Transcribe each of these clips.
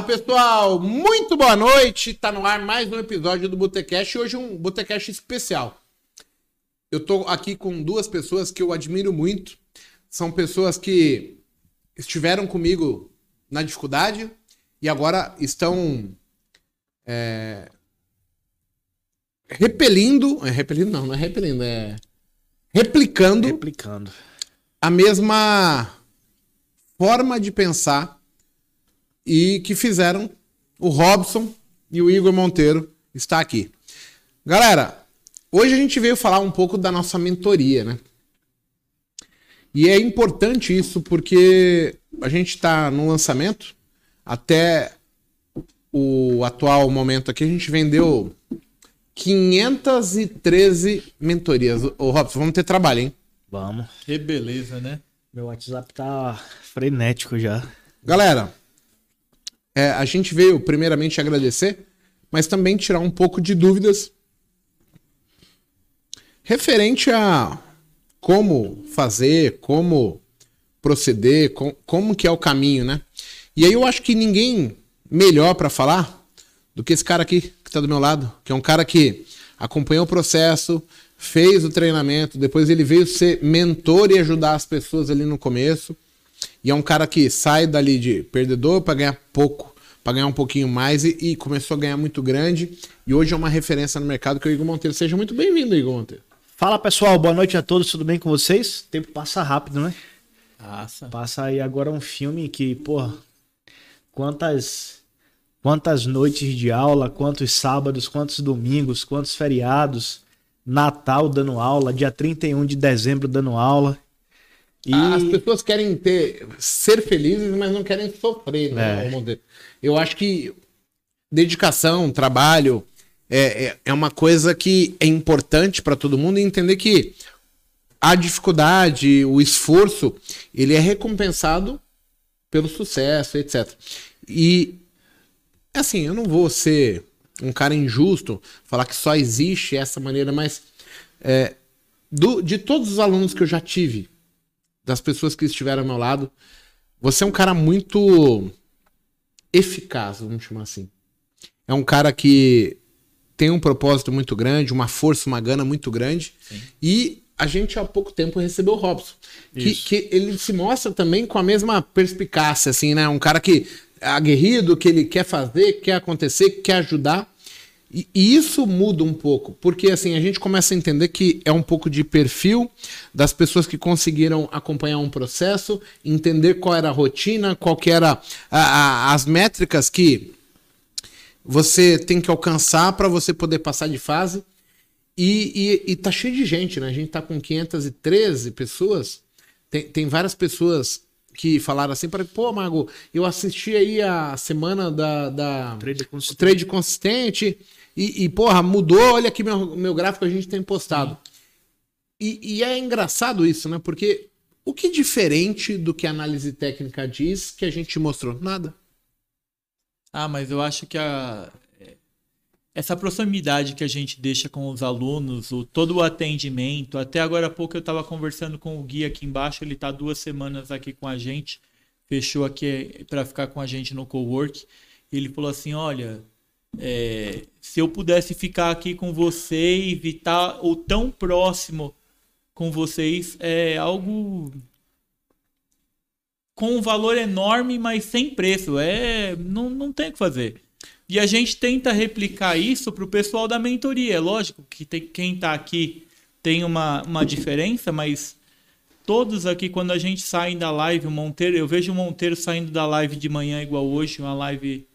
Fala pessoal, muito boa noite. Tá no ar mais um episódio do Botecast. Hoje um Botecast especial. Eu tô aqui com duas pessoas que eu admiro muito. São pessoas que estiveram comigo na dificuldade e agora estão é, repelindo. É, repelindo não, não é repelindo, é replicando. Replicando. A mesma forma de pensar e que fizeram o Robson e o Igor Monteiro está aqui. Galera, hoje a gente veio falar um pouco da nossa mentoria, né? E é importante isso porque a gente está no lançamento. Até o atual momento aqui, a gente vendeu 513 mentorias. Ô, Robson, vamos ter trabalho, hein? Vamos. Que beleza, né? Meu WhatsApp tá frenético já. Galera, é, a gente veio primeiramente agradecer, mas também tirar um pouco de dúvidas referente a como fazer, como proceder, com, como que é o caminho, né? E aí eu acho que ninguém melhor para falar do que esse cara aqui que está do meu lado, que é um cara que acompanhou o processo, fez o treinamento, depois ele veio ser mentor e ajudar as pessoas ali no começo. E é um cara que sai dali de perdedor para ganhar pouco, para ganhar um pouquinho mais e, e, começou a ganhar muito grande. E hoje é uma referência no mercado que é o Igor Monteiro. Seja muito bem-vindo, Igor Monteiro. Fala pessoal, boa noite a todos, tudo bem com vocês? O tempo passa rápido, né? Passa. Passa aí agora um filme que, porra, quantas quantas noites de aula, quantos sábados, quantos domingos, quantos feriados, Natal dando aula, dia 31 de dezembro dando aula. E... As pessoas querem ter ser felizes, mas não querem sofrer, né? É. Eu acho que dedicação, trabalho é, é, é uma coisa que é importante para todo mundo entender que a dificuldade, o esforço, ele é recompensado pelo sucesso, etc. E assim, eu não vou ser um cara injusto, falar que só existe essa maneira, mas é, do, de todos os alunos que eu já tive, das pessoas que estiveram ao meu lado, você é um cara muito eficaz, vamos chamar assim. É um cara que tem um propósito muito grande, uma força, uma gana muito grande. Sim. E a gente há pouco tempo recebeu o Robson. Que, que, ele se mostra também com a mesma perspicácia, assim, né? Um cara que é aguerrido, que ele quer fazer, quer acontecer, quer ajudar. E, isso muda um pouco, porque assim a gente começa a entender que é um pouco de perfil das pessoas que conseguiram acompanhar um processo, entender qual era a rotina, qual que era a, a, as métricas que você tem que alcançar para você poder passar de fase. E, e, e, tá cheio de gente, né? A gente tá com 513 pessoas. Tem, tem várias pessoas que falaram assim para pô, Mago, eu assisti aí a semana da, da trade consistente. trade consistente e, e, porra, mudou, olha aqui meu, meu gráfico a gente tem postado. E, e, é engraçado isso, né? Porque o que diferente do que a análise técnica diz que a gente mostrou? Nada. Ah, mas eu acho que a, essa proximidade que a gente deixa com os alunos, o, todo o atendimento. Até agora há pouco eu estava conversando com o Gui aqui embaixo, ele está duas semanas aqui com a gente, fechou aqui para ficar com a gente no cowork. Ele falou assim: olha, é, se eu pudesse ficar aqui com vocês e estar ou tão próximo com vocês, é algo com um valor enorme, mas sem preço. É, não, não tem o que fazer. E a gente tenta replicar isso para o pessoal da mentoria. É lógico que tem, quem está aqui tem uma, uma diferença, mas todos aqui, quando a gente sai da live, o Monteiro, eu vejo o Monteiro saindo da live de manhã igual hoje, uma live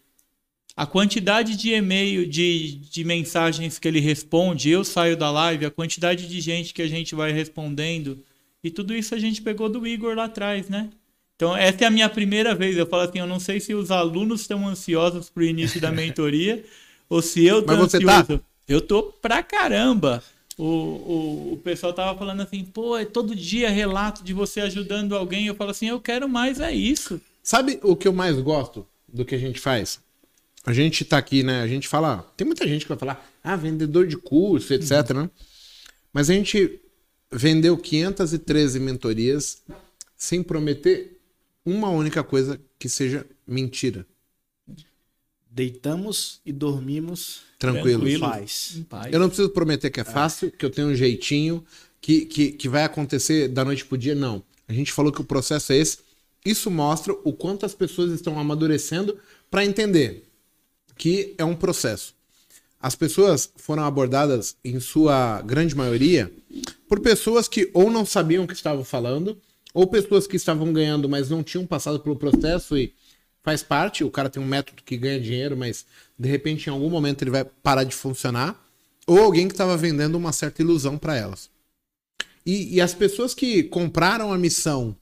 a quantidade de e-mail, de, de mensagens que ele responde, eu saio da live, a quantidade de gente que a gente vai respondendo, e tudo isso a gente pegou do Igor lá atrás, né? Então, essa é a minha primeira vez. Eu falo assim, eu não sei se os alunos estão ansiosos pro início da mentoria, ou se eu tô Mas você tá? ansioso. Tá? Eu tô pra caramba. O, o, o pessoal tava falando assim, pô, é todo dia relato de você ajudando alguém. Eu falo assim, eu quero mais, é isso. Sabe o que eu mais gosto do que a gente faz? A gente tá aqui, né? A gente fala. Tem muita gente que vai falar, ah, vendedor de curso, etc. Uhum. Né? Mas a gente vendeu 513 mentorias sem prometer uma única coisa que seja mentira. Deitamos e dormimos tranquilos. Tranquilo. Paz. Em paz. Eu não preciso prometer que é fácil, que eu tenho um jeitinho, que, que, que vai acontecer da noite pro dia, não. A gente falou que o processo é esse. Isso mostra o quanto as pessoas estão amadurecendo para entender que é um processo. As pessoas foram abordadas, em sua grande maioria, por pessoas que ou não sabiam o que estavam falando, ou pessoas que estavam ganhando, mas não tinham passado pelo processo e faz parte. O cara tem um método que ganha dinheiro, mas de repente em algum momento ele vai parar de funcionar. Ou alguém que estava vendendo uma certa ilusão para elas. E, e, as pessoas que compraram a missão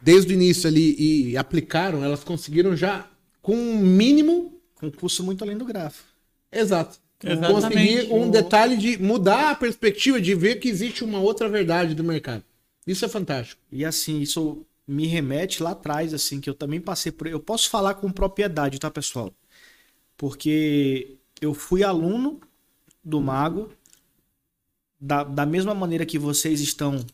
desde o início ali e aplicaram, elas conseguiram já com um mínimo. Com um custo muito além do gráfico. Exato. Conseguir um detalhe de mudar a perspectiva, de ver que existe uma outra verdade do mercado. Isso é fantástico. E assim, isso me remete lá atrás, assim, que eu também passei por. Eu posso falar com propriedade, tá, pessoal? Porque eu fui aluno do Mago, da, da mesma maneira que vocês estão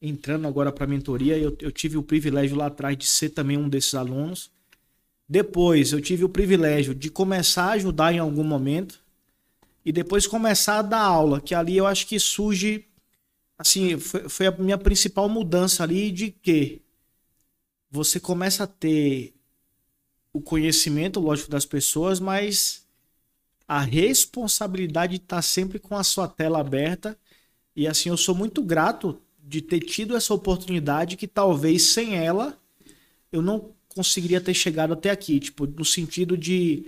entrando agora para a mentoria, eu, eu tive o privilégio lá atrás de ser também um desses alunos. Depois, eu tive o privilégio de começar a ajudar em algum momento e depois começar a dar aula, que ali eu acho que surge assim, foi, foi a minha principal mudança ali de que você começa a ter o conhecimento, lógico, das pessoas, mas a responsabilidade está sempre com a sua tela aberta. E assim, eu sou muito grato de ter tido essa oportunidade que talvez sem ela eu não conseguiria ter chegado até aqui. Tipo, no sentido de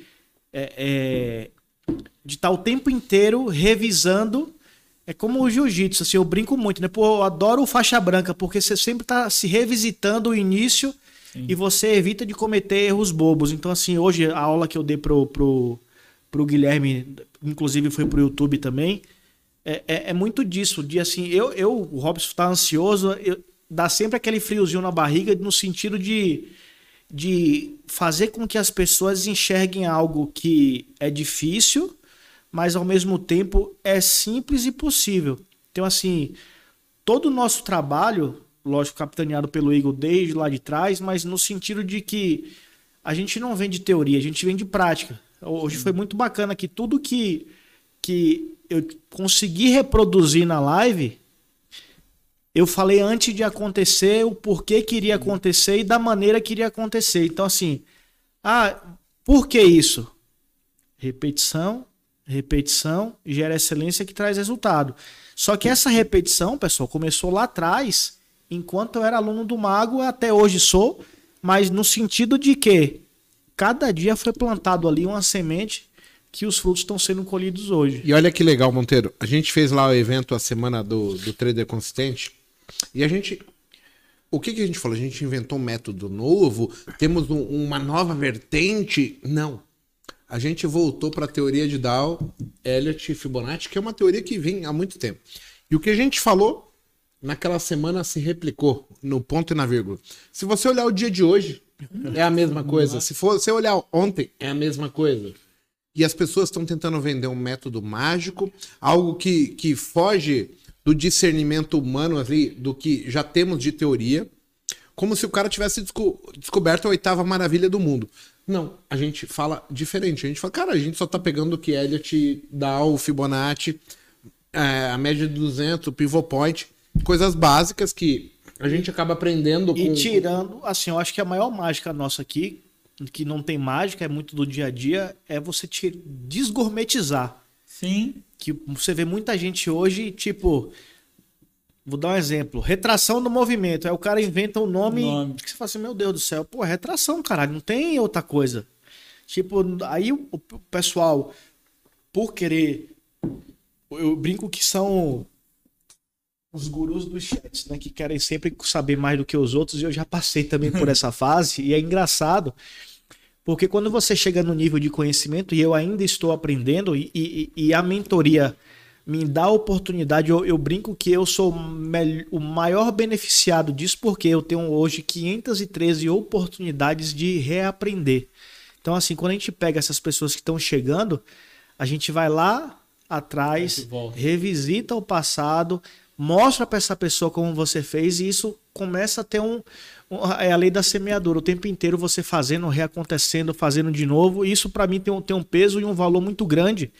é, é, de estar tá o tempo inteiro revisando é como o jiu-jitsu, assim, eu brinco muito, né? Pô, eu adoro o faixa branca, porque você sempre tá se revisitando o início Sim. e você evita de cometer erros bobos. Então, assim, hoje a aula que eu dei pro, pro, pro Guilherme, inclusive foi pro YouTube também, é, é, é muito disso, de assim, eu, eu o Robson tá ansioso, eu, dá sempre aquele friozinho na barriga no sentido de, de fazer com que as pessoas enxerguem algo que é difícil, mas ao mesmo tempo é simples e possível. Então, assim, todo o nosso trabalho, lógico, capitaneado pelo Igor desde lá de trás, mas no sentido de que a gente não vem de teoria, a gente vem de prática. Hoje foi muito bacana que tudo que, que eu consegui reproduzir na live, eu falei antes de acontecer, o porquê que iria acontecer e da maneira que iria acontecer. Então, assim, ah, por que isso? Repetição, Repetição gera excelência que traz resultado. Só que essa repetição, pessoal, começou lá atrás, enquanto eu era aluno do Mago, até hoje sou, mas no sentido de que cada dia foi plantado ali uma semente que os frutos estão sendo colhidos hoje. E olha que legal, Monteiro. A gente fez lá o evento a semana do, do Trader Consistente e a gente. O que, que a gente falou? A gente inventou um método novo? Temos um, uma nova vertente? Não a gente voltou para a teoria de Dow, Elliott e Fibonacci, que é uma teoria que vem há muito tempo. E o que a gente falou naquela semana se replicou no ponto e na vírgula. Se você olhar o dia de hoje, é a mesma coisa. Se você olhar ontem, é a mesma coisa. E as pessoas estão tentando vender um método mágico, algo que, que foge do discernimento humano ali, do que já temos de teoria, como se o cara tivesse desco descoberto a oitava maravilha do mundo. Não, a gente fala diferente. A gente fala, cara, a gente só tá pegando o que Elliot dá, o Fibonacci, é, a média de 200, o pivot point, coisas básicas que a gente acaba aprendendo. E com... tirando, assim, eu acho que a maior mágica nossa aqui, que não tem mágica, é muito do dia a dia, é você te desgourmetizar. Sim. Que você vê muita gente hoje, tipo, Vou dar um exemplo. Retração do movimento. Aí o cara inventa um nome, nome. que você fala assim, meu Deus do céu. Pô, é retração, caralho. Não tem outra coisa. Tipo, aí o, pessoal, por querer... Eu brinco que são os gurus dos chats, né? Que querem sempre saber mais do que os outros. E eu já passei também por essa fase. E é engraçado... Porque quando você chega no nível de conhecimento, e eu ainda estou aprendendo, e, e, e a mentoria me dá a oportunidade. Eu, eu brinco que eu sou o maior beneficiado disso, porque eu tenho hoje 513 oportunidades de reaprender. Então, assim, quando a gente pega essas pessoas que estão chegando, a gente vai lá atrás, revisita o passado, mostra para essa pessoa como você fez, e isso começa a ter um, é a lei da semeadora. O tempo inteiro você fazendo, reacontecendo, fazendo de novo. Isso para mim tem um, tem um peso e um valor muito grande.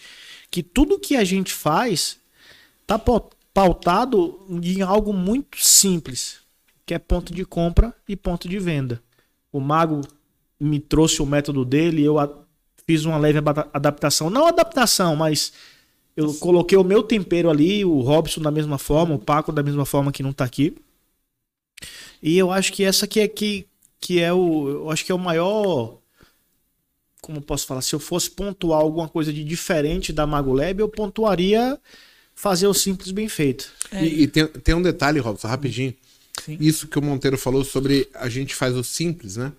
Que tudo que a gente faz tá pautado em algo muito simples, que é ponto de compra e ponto de venda. O mago me trouxe o método dele, eu fiz uma leve adaptação, não adaptação, mas eu coloquei o meu tempero ali, o Robson da mesma forma, o Paco da mesma forma que não tá aqui. E eu acho que essa aqui é que, que é o. Eu acho que é o maior. Como posso falar? Se eu fosse pontuar alguma coisa de diferente da Mago Lab, eu pontuaria fazer o simples bem feito. É. E, e tem, tem um detalhe, Robson, rapidinho. Sim. Isso que o Monteiro falou sobre a gente faz o simples, né?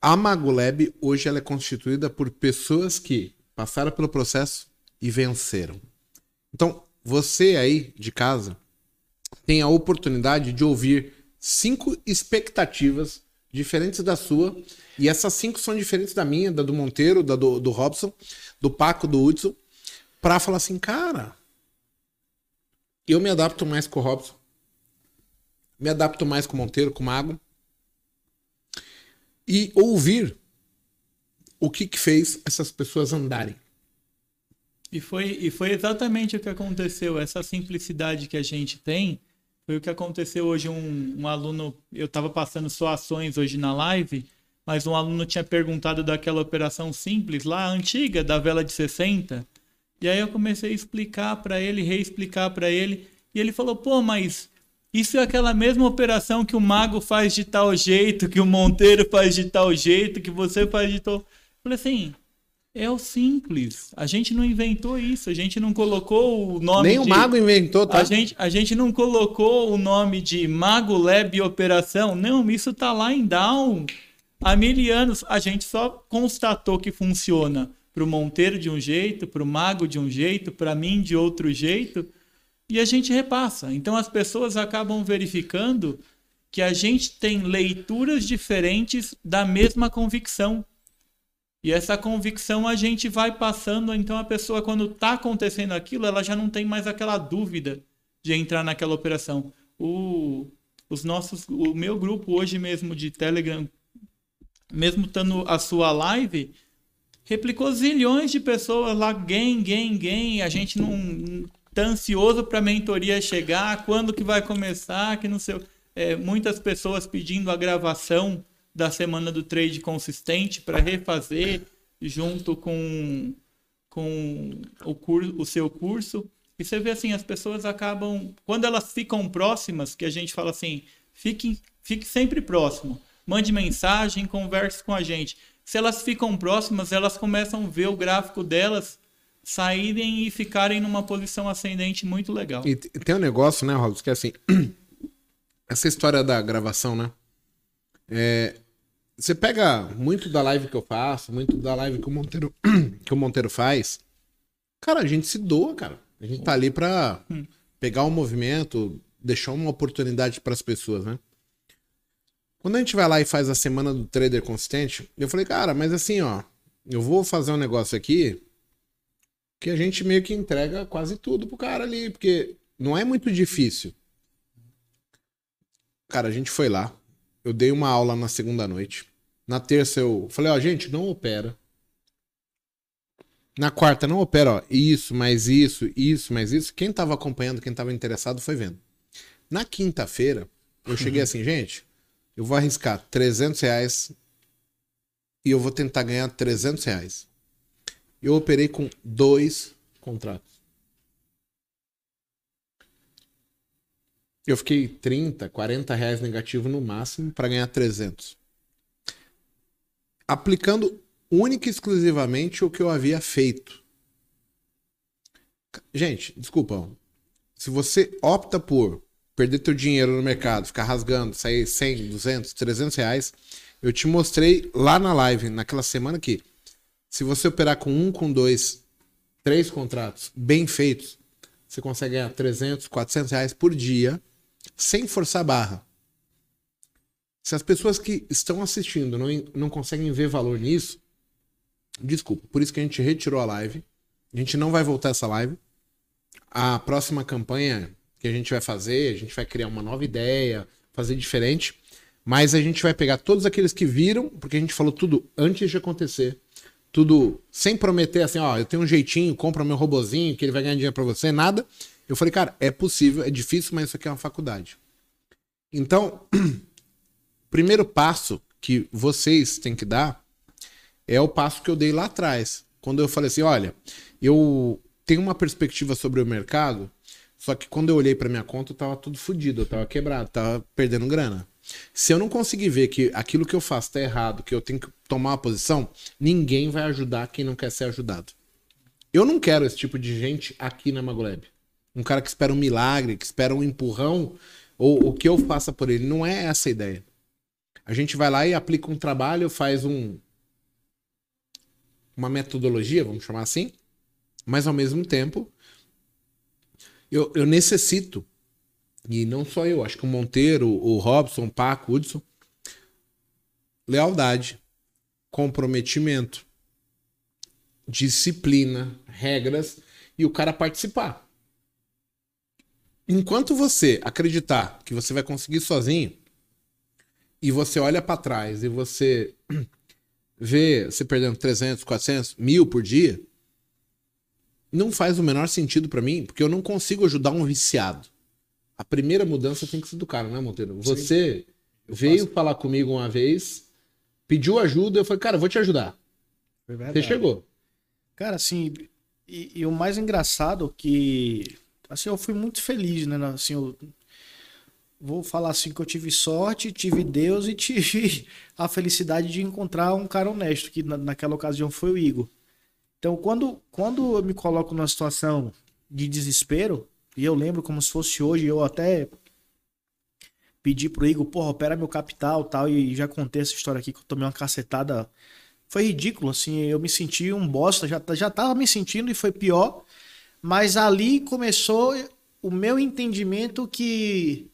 A Mago Lab hoje ela é constituída por pessoas que passaram pelo processo e venceram. Então, você aí de casa, tem a oportunidade de ouvir cinco expectativas diferentes da sua. E essas cinco são diferentes da minha, da do Monteiro, da do, do Robson, do Paco, do Hudson, para falar assim, cara, eu me adapto mais com o Robson, me adapto mais com o Monteiro, com o Mago, e ouvir o que, que fez essas pessoas andarem. E foi, e foi exatamente o que aconteceu. Essa simplicidade que a gente tem foi o que aconteceu hoje. Um, um aluno, eu estava passando só ações hoje na live, mas um aluno tinha perguntado daquela operação simples lá, antiga, da vela de 60. E aí eu comecei a explicar para ele, reexplicar para ele. E ele falou: pô, mas isso é aquela mesma operação que o mago faz de tal jeito, que o monteiro faz de tal jeito, que você faz de tal. Eu falei assim é o simples. A gente não inventou isso. A gente não colocou o nome. Nem de... o Mago inventou, tá? A gente, a gente não colocou o nome de Mago Lab Operação. Não, isso tá lá em Down há mil anos. A gente só constatou que funciona para o Monteiro de um jeito, para o Mago de um jeito, para mim de outro jeito. E a gente repassa. Então as pessoas acabam verificando que a gente tem leituras diferentes da mesma convicção. E essa convicção a gente vai passando, então a pessoa, quando está acontecendo aquilo, ela já não tem mais aquela dúvida de entrar naquela operação. O, os nossos, o meu grupo hoje mesmo de Telegram, mesmo estando a sua live, replicou zilhões de pessoas lá, game, game, game. A gente não tá ansioso para a mentoria chegar, quando que vai começar, que não sei. É, muitas pessoas pedindo a gravação da semana do trade consistente para refazer junto com, com o, curso, o seu curso. E você vê assim, as pessoas acabam. Quando elas ficam próximas, que a gente fala assim, fique, fique sempre próximo. Mande mensagem, converse com a gente. Se elas ficam próximas, elas começam a ver o gráfico delas saírem e ficarem numa posição ascendente muito legal. E tem um negócio, né, Robson, que é assim. Essa história da gravação, né? É, você pega muito da live que eu faço, muito da live que o Monteiro, que o Monteiro faz. Cara, a gente se doa, cara. A gente tá ali pra hum. pegar o um movimento, deixar uma oportunidade para as pessoas, né? Quando a gente vai lá e faz a semana do trader consistente, eu falei, cara, mas assim, ó, eu vou fazer um negócio aqui que a gente meio que entrega quase tudo pro cara ali, porque não é muito difícil. Cara, a gente foi lá, eu dei uma aula na segunda noite. Na terça eu falei, ó, gente, não opera. Na quarta não opera, ó, isso, mais isso, isso, mais isso. Quem tava acompanhando, quem tava interessado foi vendo. Na quinta-feira, eu cheguei uhum. assim, gente, eu vou arriscar 300 reais e eu vou tentar ganhar 300 reais. Eu operei com dois contratos. Eu fiquei 30, 40 reais negativo no máximo para ganhar 300. Aplicando única e exclusivamente o que eu havia feito. Gente, desculpa. Se você opta por perder teu dinheiro no mercado, ficar rasgando, sair 100, 200, 300 reais, eu te mostrei lá na live, naquela semana que se você operar com um, com dois, três contratos bem feitos, você consegue ganhar 300, 400 reais por dia sem forçar a barra. Se as pessoas que estão assistindo não, não conseguem ver valor nisso, desculpa, por isso que a gente retirou a live. A gente não vai voltar essa live. A próxima campanha que a gente vai fazer, a gente vai criar uma nova ideia, fazer diferente. Mas a gente vai pegar todos aqueles que viram, porque a gente falou tudo antes de acontecer. Tudo sem prometer assim, ó, eu tenho um jeitinho, compra meu robozinho, que ele vai ganhar dinheiro para você, nada. Eu falei, cara, é possível, é difícil, mas isso aqui é uma faculdade. Então, o primeiro passo que vocês têm que dar é o passo que eu dei lá atrás. Quando eu falei assim, olha, eu tenho uma perspectiva sobre o mercado, só que quando eu olhei para minha conta, eu tava tudo fodido, eu tava quebrado, tava perdendo grana. Se eu não conseguir ver que aquilo que eu faço tá errado, que eu tenho que tomar uma posição, ninguém vai ajudar quem não quer ser ajudado. Eu não quero esse tipo de gente aqui na Magolab. Um cara que espera um milagre, que espera um empurrão, ou o que eu faça por ele. Não é essa a ideia. A gente vai lá e aplica um trabalho, faz um uma metodologia, vamos chamar assim, mas ao mesmo tempo eu, eu necessito e não só eu, acho que o Monteiro, o Robson, o Paco, o Hudson. Lealdade, comprometimento, disciplina, regras e o cara participar. Enquanto você acreditar que você vai conseguir sozinho e você olha para trás e você vê você perdendo 300, 400, mil por dia, não faz o menor sentido para mim, porque eu não consigo ajudar um viciado a primeira mudança tem que ser do cara, né, Monteiro? Você veio faço. falar comigo uma vez, pediu ajuda, eu falei, cara, eu vou te ajudar. Você chegou. Cara, assim, e, e, o mais engraçado que, assim, eu fui muito feliz, né? Assim, eu vou falar assim que eu tive sorte, tive Deus e tive a felicidade de encontrar um cara honesto, que na, naquela ocasião foi o Igor. Então, quando, quando eu me coloco numa situação de desespero, e eu lembro como se fosse hoje, eu até pedi pro Igor, porra, opera meu capital tal, e já contei essa história aqui que eu tomei uma cacetada. Foi ridículo, assim, eu me senti um bosta, já, já tava me sentindo e foi pior. Mas ali começou o meu entendimento que.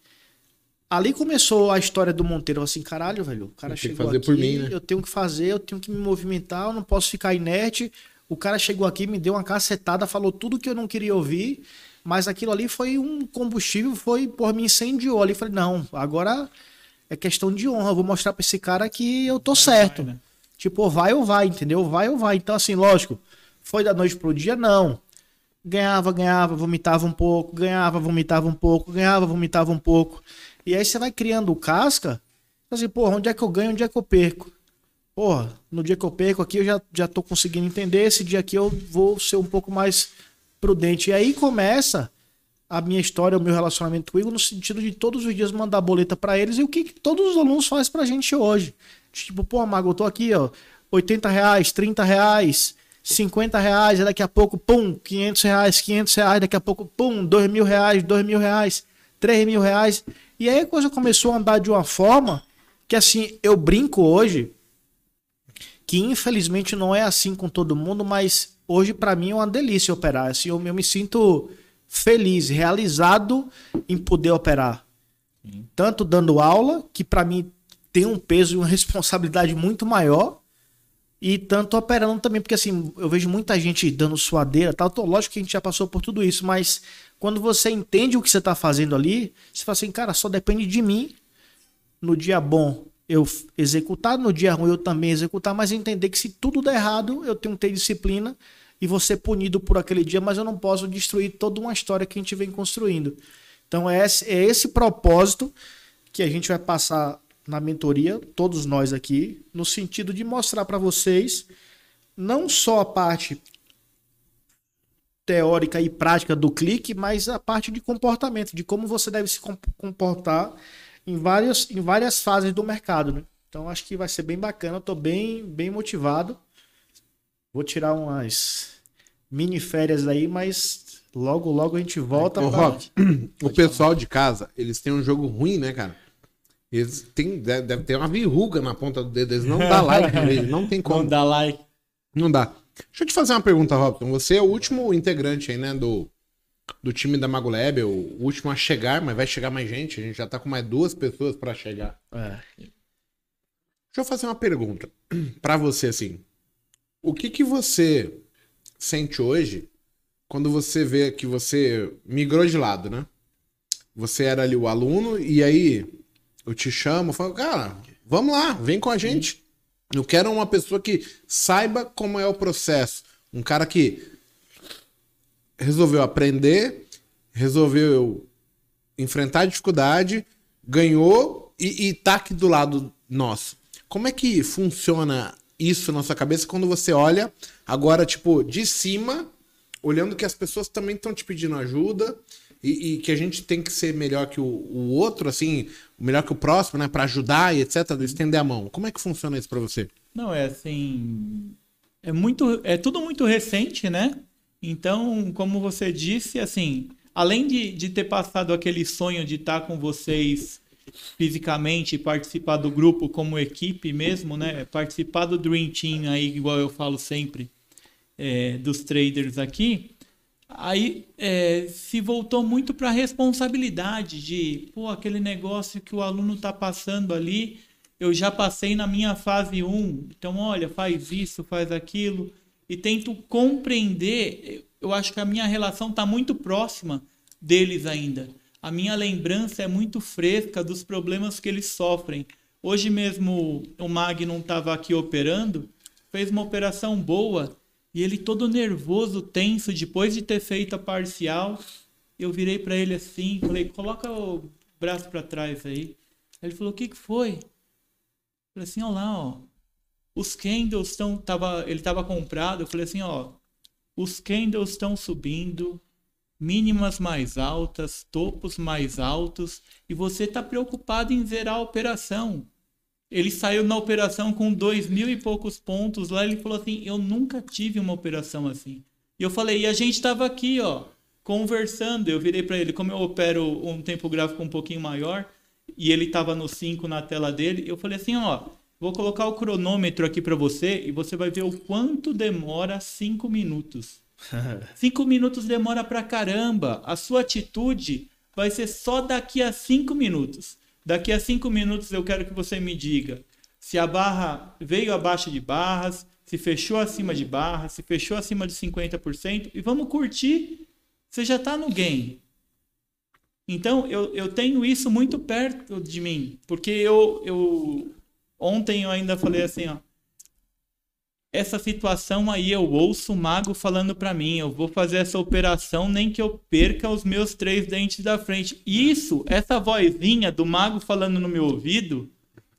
Ali começou a história do Monteiro. assim, caralho, velho, o cara chegou aqui, mim, né? eu tenho que fazer, eu tenho que me movimentar, eu não posso ficar inerte. O cara chegou aqui, me deu uma cacetada, falou tudo que eu não queria ouvir. Mas aquilo ali foi um combustível, foi, por me incendiou ali. Falei, não, agora é questão de honra. Eu vou mostrar pra esse cara que eu tô vai, certo. Vai, né? Tipo, vai ou vai, entendeu? Vai ou vai. Então, assim, lógico, foi da noite pro dia? Não. Ganhava, ganhava, vomitava um pouco, ganhava, vomitava um pouco, ganhava, vomitava um pouco. E aí você vai criando casca. Assim, porra, onde é que eu ganho, onde é que eu perco? Porra, no dia que eu perco aqui eu já, já tô conseguindo entender. Esse dia aqui eu vou ser um pouco mais prudente. E aí começa a minha história, o meu relacionamento com o Igor, no sentido de todos os dias mandar boleta para eles e o que, que, todos os alunos fazem pra gente hoje. Tipo, pô, Mago, eu tô aqui, ó, 80 reais, 30 reais, 50 reais, e daqui a pouco, pum, 500 reais, 500 reais, daqui a pouco, pum, 2 mil reais, 2 mil reais, 3 mil reais. E aí a coisa começou a andar de uma forma que, assim, eu brinco hoje, que infelizmente não é assim com todo mundo, mas hoje para mim é uma delícia operar. Assim, eu, eu me sinto feliz, realizado em poder operar. Tanto dando aula, que para mim tem um peso e uma responsabilidade muito maior, e tanto operando também, porque assim, eu vejo muita gente dando suadeira, tal, tô, lógico que a gente já passou por tudo isso, mas quando você entende o que você está fazendo ali, você fala assim, cara, só depende de mim. No dia bom, eu executar, no dia ruim eu também executar, mas entender que se tudo der errado, eu tenho que ter disciplina e vou ser punido por aquele dia, mas eu não posso destruir toda uma história que a gente vem construindo. Então é esse, é esse propósito que a gente vai passar na mentoria, todos nós aqui, no sentido de mostrar para vocês não só a parte teórica e prática do clique, mas a parte de comportamento, de como você deve se comportar em várias, em várias fases do mercado. Né? Então acho que vai ser bem bacana, estou bem, bem motivado. Vou tirar umas mini férias aí, mas logo, logo a gente volta. Ô, pra... Rock, o pessoal de casa, eles têm um jogo ruim, né, cara? Eles têm, deve, ter uma verruga na ponta do dedo. Eles não dá like, eles não tem como. Não dá like. Não dá. Deixa eu te fazer uma pergunta, Robson. Você é o último integrante aí, né, do, do time da Mago Lab, o último a chegar, mas vai chegar mais gente. A gente já tá com mais duas pessoas para chegar. É. Deixa eu fazer uma pergunta para você, assim. O que que você sente hoje quando você vê que você migrou de lado, né? você era ali o aluno, e aí eu te chamo, falo, cara, vamos lá, vem com a gente. Eu quero uma pessoa que saiba como é o processo. Um cara que resolveu aprender, resolveu enfrentar a dificuldade, ganhou e, e tá aqui do lado nosso. Como é que funciona isso na sua cabeça quando você olha agora, tipo, de cima, olhando que as pessoas também estão te pedindo ajuda e, e, que a gente tem que ser melhor que o, o outro, assim, melhor que o próximo, né, para ajudar e etc, estender a mão. Como é que funciona isso para você? Não, é assim, é muito, é tudo muito recente, né? Então, como você disse, assim, além de, de ter passado aquele sonho de estar com vocês fisicamente, participar do grupo como equipe mesmo, né? Participar do Dream Team aí, igual eu falo sempre, é, dos traders aqui, aí é, se voltou muito para a responsabilidade de, pô, aquele negócio que o aluno está passando ali, eu já passei na minha fase 1, então olha, faz isso, faz aquilo, e tento compreender, eu acho que a minha relação está muito próxima deles ainda. A minha lembrança é muito fresca dos problemas que eles sofrem. Hoje mesmo o Magnum estava aqui operando, fez uma operação boa e ele todo nervoso, tenso, depois de ter feito a parcial, eu virei para ele assim, falei, coloca o braço para trás aí. Ele falou, o que, que foi? Eu falei assim, olha lá, ó. Os candles estão, tava, ele estava comprado. Eu falei assim, ó, os candles estão subindo, mínimas mais altas, topos mais altos, e você está preocupado em zerar a operação. Ele saiu na operação com dois mil e poucos pontos lá. Ele falou assim: Eu nunca tive uma operação assim. E eu falei: E a gente estava aqui, ó, conversando. Eu virei para ele, como eu opero um tempo gráfico um pouquinho maior, e ele estava no 5 na tela dele. Eu falei assim: Ó, vou colocar o cronômetro aqui para você e você vai ver o quanto demora 5 minutos. 5 minutos demora pra caramba. A sua atitude vai ser só daqui a 5 minutos. Daqui a cinco minutos eu quero que você me diga se a barra veio abaixo de barras, se fechou acima de barras, se fechou acima de 50% e vamos curtir. Você já está no game. Então eu, eu tenho isso muito perto de mim, porque eu, eu ontem eu ainda falei assim, ó, essa situação aí eu ouço o mago falando para mim, eu vou fazer essa operação nem que eu perca os meus três dentes da frente. Isso, essa vozinha do mago falando no meu ouvido.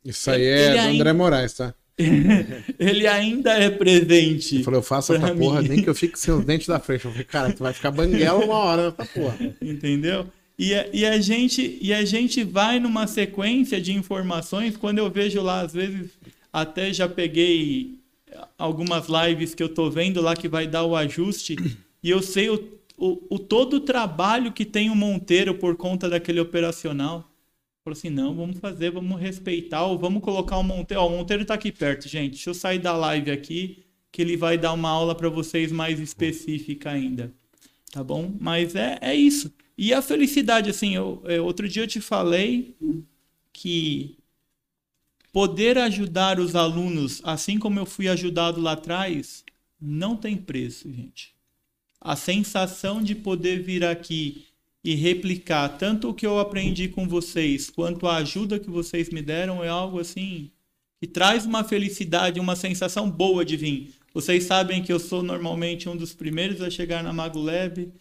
Isso aí é do ainda... André Moraes, tá? ele ainda é presente. Ele falou, eu faço essa mim. porra nem que eu fique sem os dentes da frente. Eu falei, cara, tu vai ficar banguela uma hora nessa porra. Entendeu? E a, e, a gente, e a gente vai numa sequência de informações, quando eu vejo lá, às vezes, até já peguei algumas lives que eu tô vendo lá que vai dar o ajuste e eu sei o, o, o todo o trabalho que tem o Monteiro por conta daquele operacional. Falou assim, não, vamos fazer, vamos respeitar, ou vamos colocar o Monteiro. Ó, o Monteiro tá aqui perto, gente. Deixa eu sair da live aqui, que ele vai dar uma aula para vocês mais específica ainda. Tá bom? Mas é, é isso. E a felicidade, assim, eu, eu, é, outro dia eu te falei que Poder ajudar os alunos, assim como eu fui ajudado lá atrás, não tem preço, gente. A sensação de poder vir aqui e replicar tanto o que eu aprendi com vocês, quanto a ajuda que vocês me deram, é algo assim que traz uma felicidade, uma sensação boa de vir. Vocês sabem que eu sou normalmente um dos primeiros a chegar na Magolab,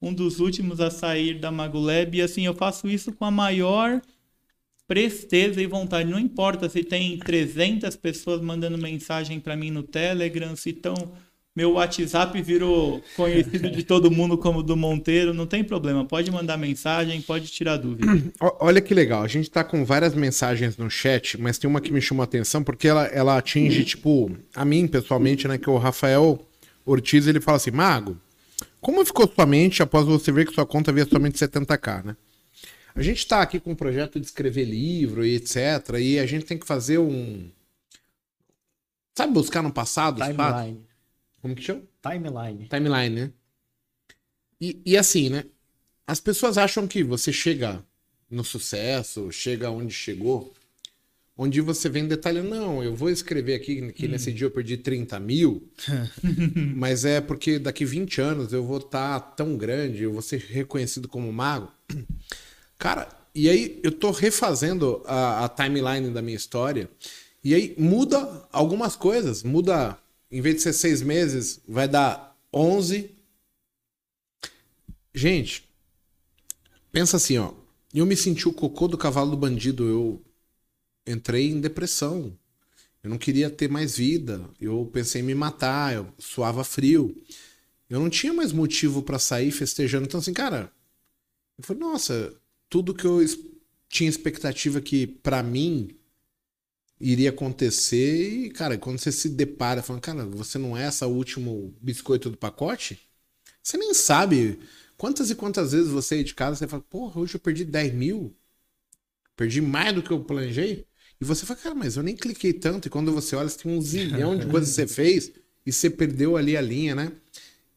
um dos últimos a sair da Magolab, e assim eu faço isso com a maior presteza e vontade. Não importa se tem 300 pessoas mandando mensagem para mim no Telegram, se estão meu WhatsApp virou conhecido de todo mundo como do Monteiro, não tem problema. Pode mandar mensagem, pode tirar dúvida. Olha que legal, a gente tá com várias mensagens no chat, mas tem uma que me chamou a atenção porque ela, ela atinge, tipo, a mim pessoalmente, né? Que o Rafael Ortiz ele fala assim: Mago, como ficou sua mente após você ver que sua conta havia somente 70k, né? A gente está aqui com um projeto de escrever livro e etc. E a gente tem que fazer um. Sabe buscar no passado? Timeline. Como que chama? Timeline. Timeline, né? E, e assim, né? As pessoas acham que você chega no sucesso, chega onde chegou, onde você vem detalhando, não, eu vou escrever aqui que nesse hum. dia eu perdi 30 mil, mas é porque daqui 20 anos eu vou estar tá tão grande, eu vou ser reconhecido como mago. Cara, e aí eu tô refazendo a, a timeline da minha história. E aí muda algumas coisas. Muda, em vez de ser seis meses, vai dar 11. Gente, pensa assim, ó. Eu me senti o cocô do cavalo do bandido. Eu entrei em depressão. Eu não queria ter mais vida. Eu pensei em me matar. Eu suava frio. Eu não tinha mais motivo para sair festejando. Então, assim, cara, eu falei, nossa, tudo que eu tinha expectativa que para mim iria acontecer e, cara, quando você se depara falando, cara, você não é essa último biscoito do pacote, você nem sabe quantas e quantas vezes você aí de casa, você fala, porra, hoje eu perdi 10 mil, perdi mais do que eu planejei, e você fala, cara, mas eu nem cliquei tanto, e quando você olha, você tem um zilhão de coisas que você fez, e você perdeu ali a linha, né?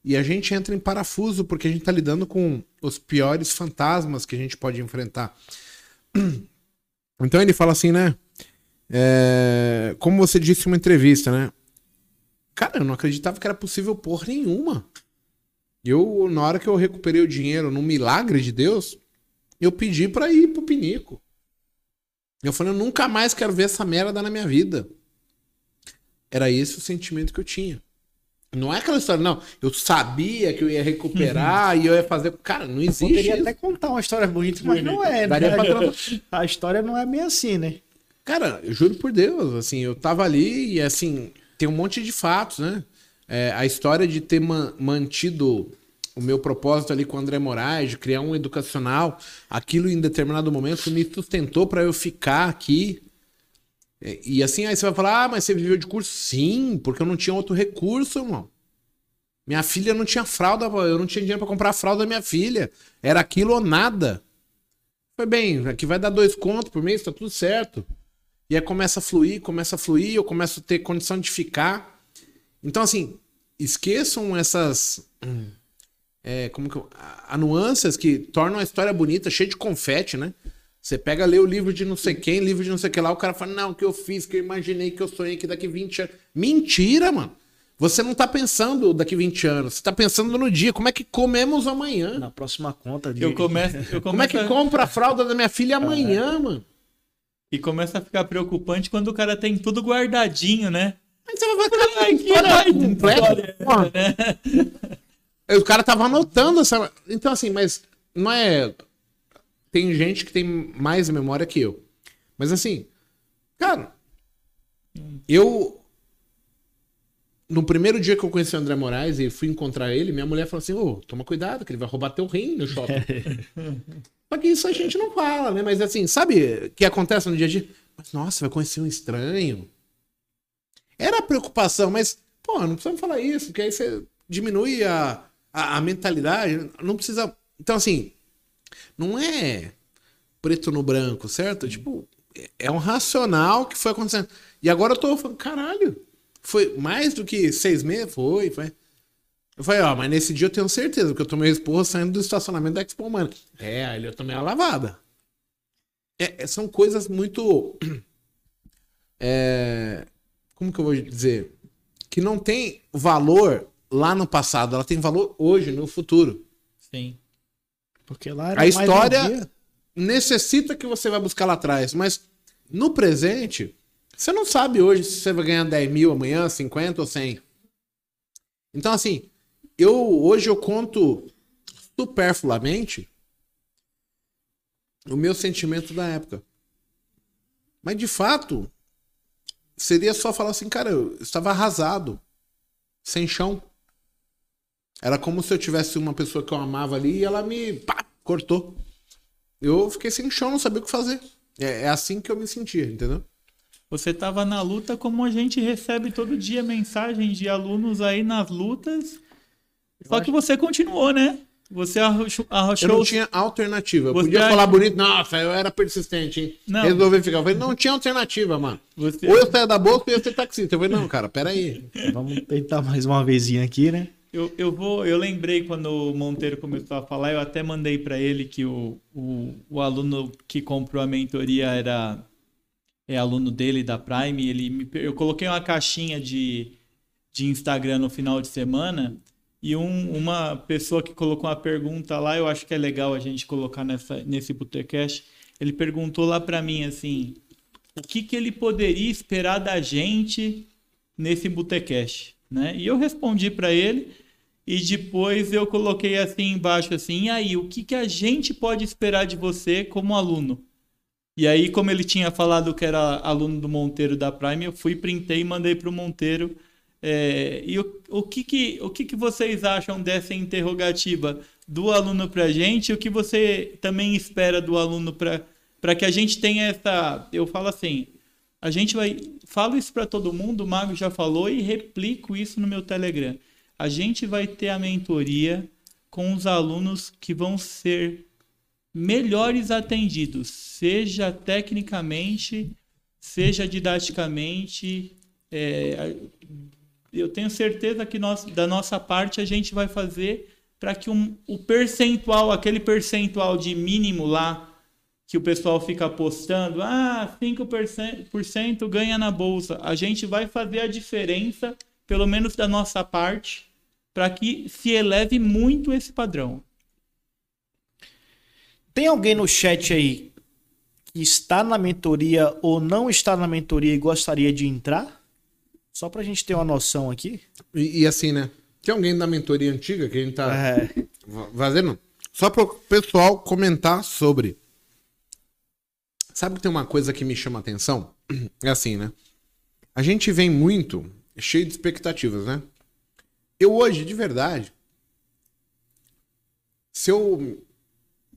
E a gente entra em parafuso porque a gente está lidando com os piores fantasmas que a gente pode enfrentar. Então ele fala assim, né? É, como você disse em uma entrevista, né? Cara, eu não acreditava que era possível porra nenhuma. Eu, na hora que eu recuperei o dinheiro no milagre de Deus, eu pedi para ir pro Pinico. Eu falei, eu nunca mais quero ver essa merda na minha vida. Era esse o sentimento que eu tinha. Não é aquela história, não. Eu sabia que eu ia recuperar uhum. e eu ia fazer. Cara, não existe. Eu poderia isso. até contar uma história bonita, mas não é, né? Pra... A história não é bem assim, né? Cara, eu juro por Deus, assim, eu tava ali e assim, tem um monte de fatos, né? É, a história de ter mantido o meu propósito ali com o André Moraes, de criar um educacional, aquilo em determinado momento me sustentou para eu ficar aqui é, e assim, aí você vai falar, ah, mas você viveu de curso? Sim, porque eu não tinha outro recurso, irmão. Minha filha não tinha fralda, eu não tinha dinheiro para comprar a fralda da minha filha. Era aquilo ou nada. Foi bem, aqui vai dar dois contos por mês, tá tudo certo. E aí começa a fluir, começa a fluir, eu começo a ter condição de ficar. Então, assim, esqueçam essas. É, como que. A, nuances que tornam a história bonita, cheia de confete, né? Você pega, lê o livro de não sei quem, livro de não sei que lá, o cara fala, não, que eu fiz, que eu imaginei, que eu sonhei, que daqui 20 anos. Mentira, mano. Você não tá pensando daqui 20 anos, você tá pensando no dia. Como é que comemos amanhã? Na próxima conta de... eu, começo, eu começo... Como é que compra a fralda da minha filha amanhã, mano? E começa a ficar preocupante quando o cara tem tudo guardadinho, né? Mas você vai falar, Ai, que história. Né? O cara tava anotando essa. Então, assim, mas não é tem gente que tem mais memória que eu. Mas assim, cara, eu. No primeiro dia que eu conheci o André Moraes e fui encontrar ele, minha mulher falou assim: ô, oh, toma cuidado, que ele vai roubar teu rim no shopping. Só que isso a gente não fala, né? Mas assim, sabe o que acontece no dia a dia? Mas, nossa, vai conhecer um estranho. Era a preocupação, mas, pô, não precisamos falar isso, porque aí você diminui a, a, a mentalidade. Não precisa. Então, assim, não é preto no branco, certo? Tipo, é um racional que foi acontecendo. E agora eu tô falando, caralho, foi mais do que seis meses? Foi, foi. Eu falei, ó, mas nesse dia eu tenho certeza, que eu tomei esporro saindo do estacionamento da Expo Mano. É, aí eu tomei uma lavada. É, é, são coisas muito. É, como que eu vou dizer? Que não tem valor lá no passado, ela tem valor hoje, no futuro. Sim. Porque lá era a história necessita que você vá buscar lá atrás, mas no presente, você não sabe hoje se você vai ganhar 10 mil amanhã, 50 ou 100. Então, assim, eu hoje eu conto superfluamente o meu sentimento da época. Mas de fato, seria só falar assim, cara, eu estava arrasado, sem chão. Era como se eu tivesse uma pessoa que eu amava ali e ela me pá, cortou. Eu fiquei sem chão, não sabia o que fazer. É, é assim que eu me sentia, entendeu? Você estava na luta como a gente recebe todo dia mensagens de alunos aí nas lutas. Eu só que você continuou, né? Você arrochou. Eu não tinha alternativa. Eu você podia falar bonito, nossa, eu era persistente, hein? Não. Resolvi ficar. Eu falei, não tinha alternativa, mano. Você... Ou eu saia da bolsa ou eu ia ser taxista. Eu falei, não, cara, peraí. Vamos tentar mais uma vezinha aqui, né? Eu, eu vou, eu lembrei quando o Monteiro começou a falar, eu até mandei para ele que o, o, o aluno que comprou a mentoria era é aluno dele da Prime. Ele me, eu coloquei uma caixinha de, de Instagram no final de semana E um, uma pessoa que colocou uma pergunta lá, eu acho que é legal a gente colocar nessa, nesse Botecast. Ele perguntou lá para mim assim: o que, que ele poderia esperar da gente nesse Botecast? Né? E eu respondi para ele e depois eu coloquei assim embaixo assim, e aí, o que, que a gente pode esperar de você como aluno? E aí, como ele tinha falado que era aluno do Monteiro da Prime, eu fui, printei e mandei para o Monteiro. É, e o, o, que, que, o que, que vocês acham dessa interrogativa do aluno para a gente? O que você também espera do aluno para que a gente tenha essa... Eu falo assim, a gente vai... Falo isso para todo mundo, o Mago já falou, e replico isso no meu Telegram a gente vai ter a mentoria com os alunos que vão ser melhores atendidos, seja tecnicamente, seja didaticamente. É, eu tenho certeza que nós, da nossa parte a gente vai fazer para que um, o percentual, aquele percentual de mínimo lá que o pessoal fica apostando, ah, 5% ganha na bolsa. A gente vai fazer a diferença, pelo menos da nossa parte, para que se eleve muito esse padrão. Tem alguém no chat aí que está na mentoria ou não está na mentoria e gostaria de entrar? Só para a gente ter uma noção aqui. E, e, assim, né? Tem alguém da mentoria antiga que a gente tá é. fazendo? Só para o pessoal comentar sobre. Sabe que tem uma coisa que me chama atenção? É assim, né? A gente vem muito cheio de expectativas, né? Eu hoje, de verdade, se eu,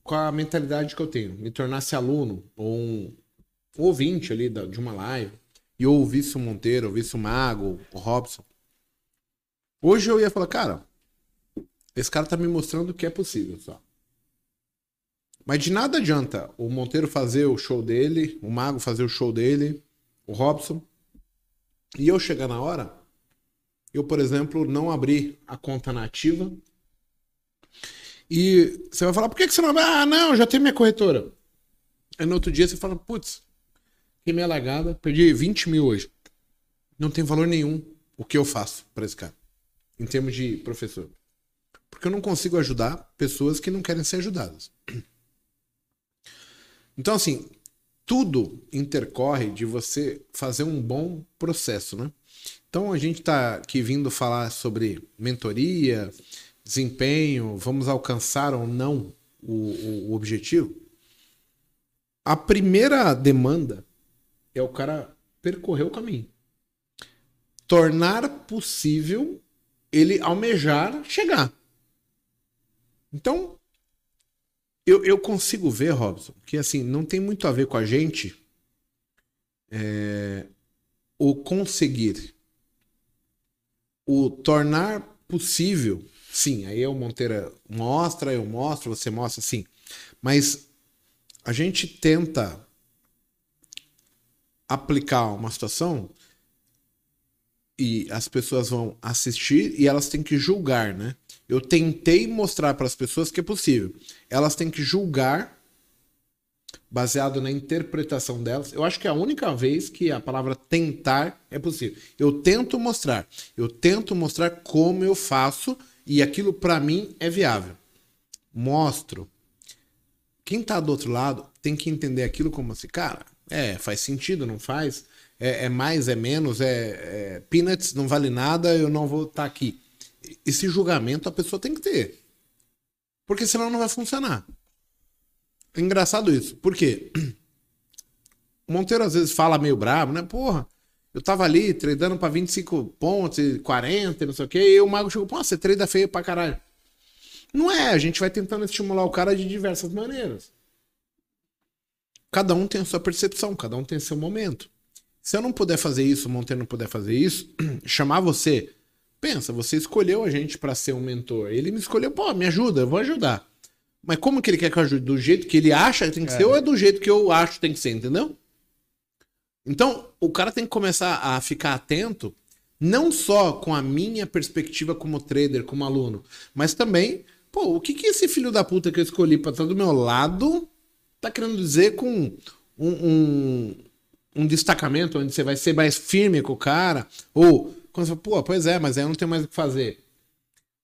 com a mentalidade que eu tenho, me tornasse aluno ou um ouvinte ali de uma live, e eu ouvisse o Monteiro, ouvisse o Mago, o Robson, hoje eu ia falar, cara, esse cara tá me mostrando que é possível só. Mas de nada adianta o Monteiro fazer o show dele, o Mago fazer o show dele, o Robson, e eu chegar na hora eu, por exemplo, não abri a conta nativa. E você vai falar, por que, você não. Ah, não, já tem minha corretora. Aí no outro dia você fala, putz, queimei a lagada, perdi 20 mil hoje. Não tem valor nenhum o que eu faço para esse cara, em termos de professor. Porque eu não consigo ajudar pessoas que não querem ser ajudadas. Então, assim, tudo intercorre de você fazer um bom processo, né? Então a gente está aqui vindo falar sobre mentoria, desempenho, vamos alcançar ou não o, o, o objetivo. A primeira demanda é o cara percorrer o caminho. Tornar possível ele almejar chegar. Então, eu, eu consigo ver, Robson, que assim, não tem muito a ver com a gente é, o conseguir o tornar possível, sim, aí o Monteira mostra, eu mostro, você mostra, sim. Mas a gente tenta aplicar uma situação e as pessoas vão assistir e elas têm que julgar, né? Eu tentei mostrar para as pessoas que é possível. Elas têm que julgar baseado na interpretação delas. Eu acho que é a única vez que a palavra tentar é possível. Eu tento mostrar, eu tento mostrar como eu faço e aquilo para mim é viável. Mostro. Quem tá do outro lado tem que entender aquilo como assim, cara, é, faz sentido, não faz? É, é mais, é menos, é, é, peanuts, não vale nada, eu não vou estar tá aqui. Esse julgamento a pessoa tem que ter. Porque senão não vai funcionar. É engraçado isso. Por quê? O Monteiro às vezes fala meio bravo, né? Porra, eu tava ali tradando pra 25 pontos, 40, não sei o quê, e o Mago chegou, pô, você trada feio pra caralho. Não é, a gente vai tentando estimular o cara de diversas maneiras. Cada um tem a sua percepção, cada um tem seu momento. Se eu não puder fazer isso, o Monteiro não puder fazer isso, chamar você. Pensa, você escolheu a gente para ser um mentor. Ele me escolheu, pô, me ajuda, eu vou ajudar. Mas como que ele quer que eu ajude? Do jeito que ele acha que tem que é. ser ou é do jeito que eu acho que tem que ser, entendeu? Então, o cara tem que começar a ficar atento, não só com a minha perspectiva como trader, como aluno, mas também, pô, o que que esse filho da puta que eu escolhi pra estar do meu lado tá querendo dizer com um, um, um destacamento onde você vai ser mais firme com o cara? Ou quando você fala, pô, pois é, mas aí eu não tenho mais o que fazer.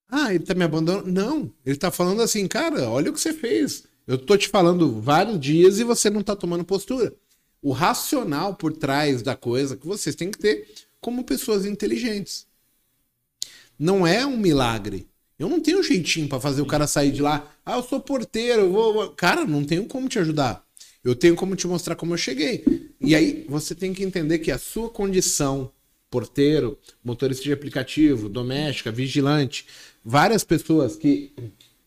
Ah, ele tá me abandonando. Não, ele tá falando assim, cara, olha o que você fez. Eu tô te falando vários dias e você não tá tomando postura. O racional por trás da coisa que vocês têm que ter como pessoas inteligentes. Não é um milagre. Eu não tenho jeitinho para fazer o cara sair de lá. Ah, eu sou porteiro, eu vou. Cara, não tenho como te ajudar. Eu tenho como te mostrar como eu cheguei. E aí você tem que entender que a sua condição, porteiro, motorista de aplicativo, doméstica, vigilante, várias pessoas que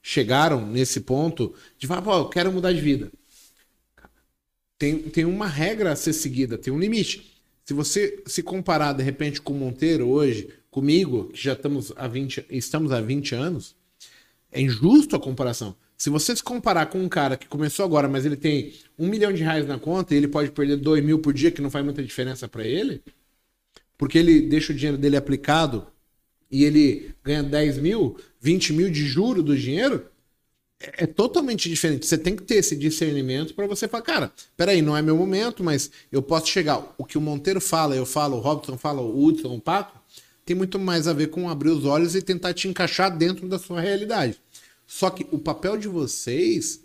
chegaram nesse ponto de falar, pô, eu quero mudar de vida. Tem, tem uma regra a ser seguida, tem um limite. Se você se comparar de repente com o Monteiro hoje, comigo, que já estamos há 20, estamos há 20 anos, é injusto a comparação. Se você se comparar com um cara que começou agora, mas ele tem um milhão de reais na conta e ele pode perder dois mil por dia, que não faz muita diferença para ele, porque ele deixa o dinheiro dele aplicado e ele ganha 10 mil, 20 mil de juro do dinheiro, é, é totalmente diferente. Você tem que ter esse discernimento para você falar, cara, peraí, não é meu momento, mas eu posso chegar. O que o Monteiro fala, eu falo, o Robson fala, o Hudson, o Paco, tem muito mais a ver com abrir os olhos e tentar te encaixar dentro da sua realidade. Só que o papel de vocês,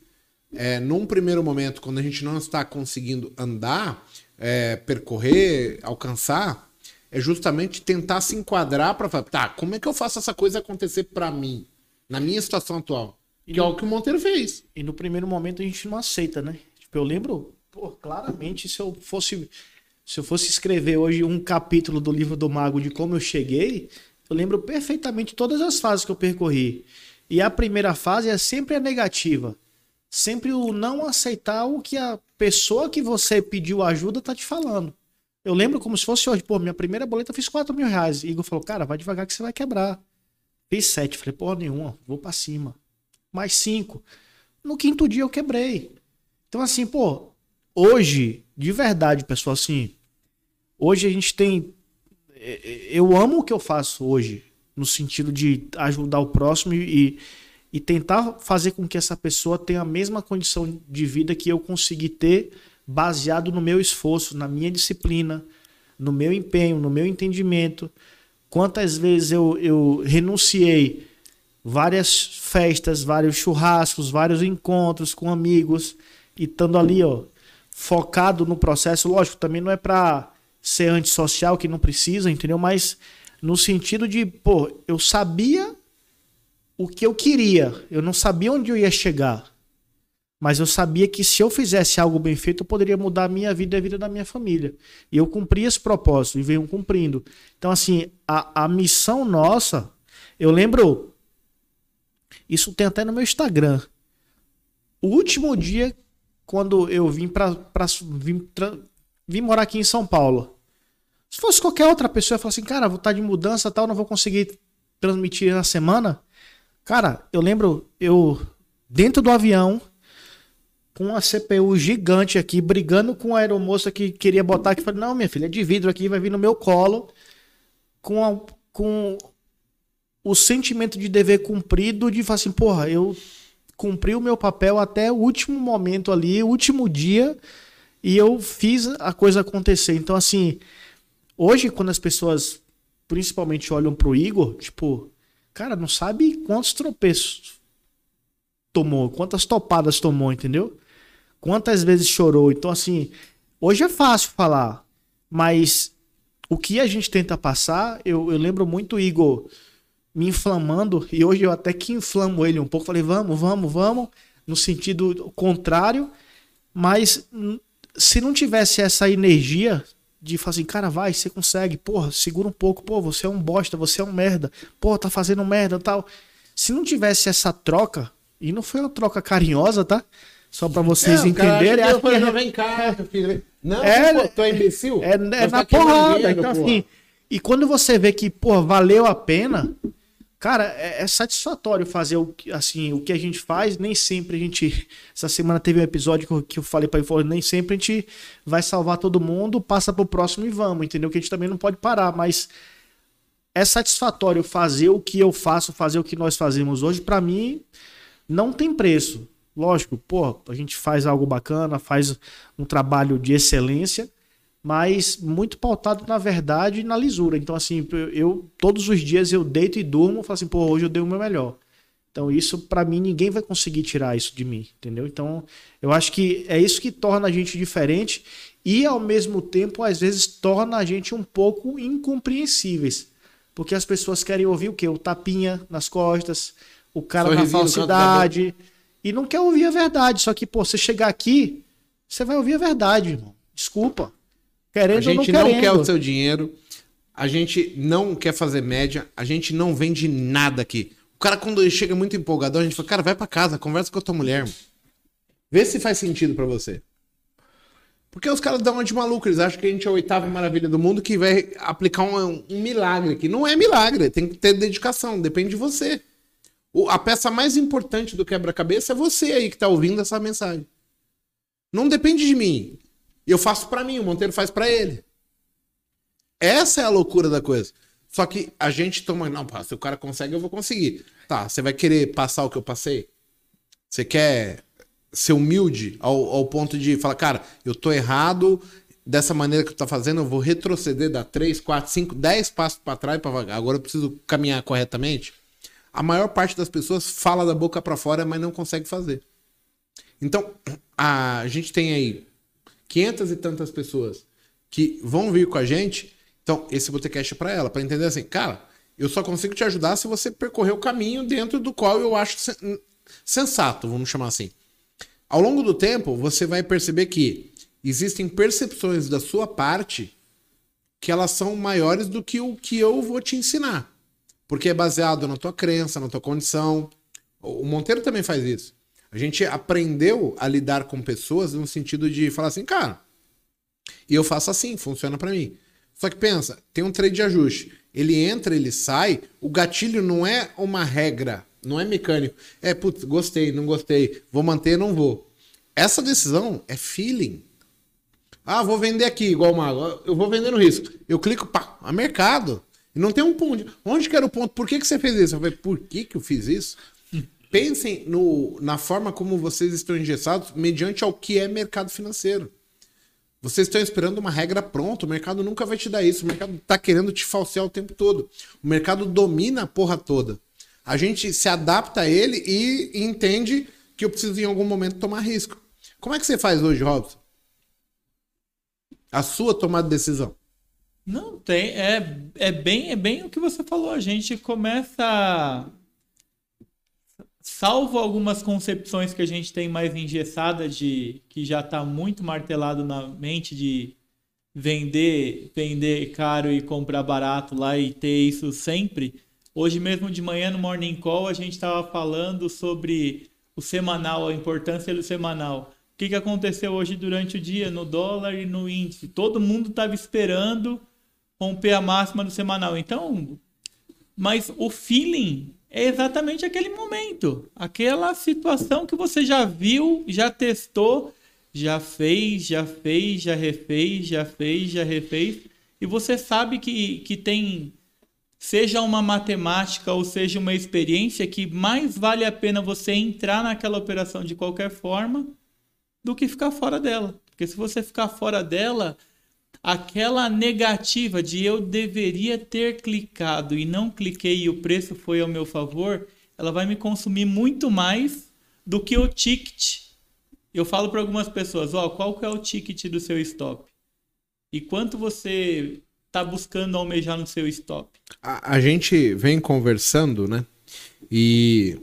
é, num primeiro momento, quando a gente não está conseguindo andar, é, percorrer, alcançar, é justamente tentar se enquadrar para falar, tá, como é que eu faço essa coisa acontecer para mim, na minha situação atual? Que é o que o Monteiro fez. E no primeiro momento a gente não aceita, né? Tipo, eu lembro, pô, claramente, se eu fosse se eu fosse escrever hoje um capítulo do livro do Mago de como eu cheguei, eu lembro perfeitamente todas as fases que eu percorri. E a primeira fase é sempre a negativa. Sempre o não aceitar o que a pessoa que você pediu ajuda tá te falando. Eu lembro como se fosse hoje. Pô, minha primeira boleta eu fiz 4 mil reais. E Igor falou, cara, vai devagar que você vai quebrar. Fiz 7. Falei, porra nenhuma, vou para cima. Mais 5. No quinto dia eu quebrei. Então, assim, pô, hoje, de verdade, pessoal, assim, hoje a gente tem. É, é, eu amo o que eu faço hoje, no sentido de ajudar o próximo e, e tentar fazer com que essa pessoa tenha a mesma condição de vida que eu consegui ter, baseado no meu esforço, na minha disciplina, no meu empenho, no meu entendimento. Quantas vezes eu, eu renunciei várias festas, vários churrascos, vários encontros com amigos e estando ali, ó, focado no processo. Lógico, também não é para ser antissocial que não precisa, entendeu? Mas no sentido de, pô, eu sabia o que eu queria, eu não sabia onde eu ia chegar. Mas eu sabia que se eu fizesse algo bem feito, eu poderia mudar a minha vida e a vida da minha família. E eu cumpri esse propósito e venho cumprindo. Então, assim, a, a missão nossa, eu lembro. Isso tem até no meu Instagram. O último dia quando eu vim para vim, vim morar aqui em São Paulo. Se fosse qualquer outra pessoa, eu assim, cara, vou estar de mudança tal, não vou conseguir transmitir na semana. Cara, eu lembro eu dentro do avião com uma CPU gigante aqui, brigando com a aeromoça que queria botar aqui. Falei, não, minha filha, é de vidro aqui, vai vir no meu colo. Com, a, com o sentimento de dever cumprido, de falar assim, porra, eu cumpri o meu papel até o último momento ali, o último dia, e eu fiz a coisa acontecer. Então, assim, hoje, quando as pessoas principalmente olham pro Igor, tipo, cara, não sabe quantos tropeços tomou, quantas topadas tomou, entendeu? Quantas vezes chorou. Então, assim, hoje é fácil falar, mas o que a gente tenta passar, eu, eu lembro muito, Igor me inflamando, e hoje eu até que inflamo ele um pouco. Falei, vamos, vamos, vamos, no sentido contrário, mas se não tivesse essa energia de falar assim, cara, vai, você consegue, porra, segura um pouco, pô, você é um bosta, você é um merda, pô, tá fazendo merda tal. Se não tivesse essa troca, e não foi uma troca carinhosa, tá? Só para vocês é, entenderem. Cara, falei, não, vem cá, filho. Não, é, pô, tu é imbecil? É, é na porrada. Então, assim, e quando você vê que, pô, valeu a pena, Cara, é, é, satisfatório fazer o, assim, o que a gente faz. Nem sempre a gente. Essa semana teve um episódio que eu, que eu falei para ele: nem sempre a gente vai salvar todo mundo, passa pro próximo e vamos, entendeu? Que a gente também não pode parar, mas é satisfatório fazer o que eu faço, fazer o que nós fazemos hoje. Para mim, não tem preço. Lógico, pô, a gente faz algo bacana, faz um trabalho de excelência, mas muito pautado na verdade e na lisura. Então, assim, eu todos os dias eu deito e durmo e falo assim, pô, hoje eu dei o meu melhor. Então, isso, para mim, ninguém vai conseguir tirar isso de mim, entendeu? Então, eu acho que é isso que torna a gente diferente e, ao mesmo tempo, às vezes, torna a gente um pouco incompreensíveis. Porque as pessoas querem ouvir o quê? O tapinha nas costas, o cara Sorrisinho na falsidade. E não quer ouvir a verdade. Só que, pô, você chegar aqui, você vai ouvir a verdade, irmão. Desculpa. Querendo a gente não, não quer o seu dinheiro. A gente não quer fazer média. A gente não vende nada aqui cara, quando ele chega muito empolgadão, a gente fala, cara, vai para casa, conversa com a tua mulher. Mano. Vê se faz sentido para você. Porque os caras dão uma de maluco, eles acham que a gente é a oitava maravilha do mundo que vai aplicar um, um milagre aqui. Não é milagre, tem que ter dedicação, depende de você. A peça mais importante do quebra-cabeça é você aí que tá ouvindo essa mensagem. Não depende de mim. Eu faço para mim, o Monteiro faz para ele. Essa é a loucura da coisa. Só que a gente toma. Não, se o cara consegue, eu vou conseguir. Tá, você vai querer passar o que eu passei? Você quer ser humilde ao, ao ponto de falar, cara, eu tô errado, dessa maneira que tu tá fazendo, eu vou retroceder, dar 3, 4, 5, 10 passos para trás para vagar. Agora eu preciso caminhar corretamente. A maior parte das pessoas fala da boca para fora, mas não consegue fazer. Então, a gente tem aí 500 e tantas pessoas que vão vir com a gente então, esse Botecast é para ela, para entender assim, cara, eu só consigo te ajudar se você percorrer o caminho dentro do qual eu acho sensato, vamos chamar assim. Ao longo do tempo, você vai perceber que existem percepções da sua parte que elas são maiores do que o que eu vou te ensinar. Porque é baseado na tua crença, na tua condição. O Monteiro também faz isso. A gente aprendeu a lidar com pessoas no sentido de falar assim, cara, e eu faço assim, funciona para mim. Só que pensa, tem um trade de ajuste. Ele entra, ele sai. O gatilho não é uma regra, não é mecânico. É, putz, gostei, não gostei. Vou manter, não vou. Essa decisão é feeling. Ah, vou vender aqui, igual o Mago. Eu vou vender no risco. Eu clico, pá, a mercado. Não tem um ponto. Onde que era o ponto? Por que, que você fez isso? Eu falei, por que, que eu fiz isso? Pensem no, na forma como vocês estão engessados mediante ao que é mercado financeiro. Vocês estão esperando uma regra pronta, o mercado nunca vai te dar isso. O mercado está querendo te falsear o tempo todo. O mercado domina a porra toda. A gente se adapta a ele e entende que eu preciso em algum momento tomar risco. Como é que você faz hoje, Robson? A sua tomada de decisão. Não tem, é, é bem é bem o que você falou. A gente começa salvo algumas concepções que a gente tem mais engessadas de que já está muito martelado na mente de vender vender caro e comprar barato lá e ter isso sempre. Hoje mesmo de manhã no Morning Call a gente estava falando sobre o semanal, a importância do semanal. O que, que aconteceu hoje durante o dia no dólar e no índice? Todo mundo estava esperando romper a máxima do semanal. Então, mas o feeling é exatamente aquele momento, aquela situação que você já viu, já testou, já fez, já fez, já refez, já fez, já refez, e você sabe que, que tem, seja uma matemática ou seja uma experiência, que mais vale a pena você entrar naquela operação de qualquer forma do que ficar fora dela. Porque se você ficar fora dela, aquela negativa de eu deveria ter clicado e não cliquei e o preço foi ao meu favor, ela vai me consumir muito mais do que o ticket. Eu falo para algumas pessoas, ó, oh, qual que é o ticket do seu stop? E quanto você está buscando almejar no seu stop? A, a gente vem conversando, né? E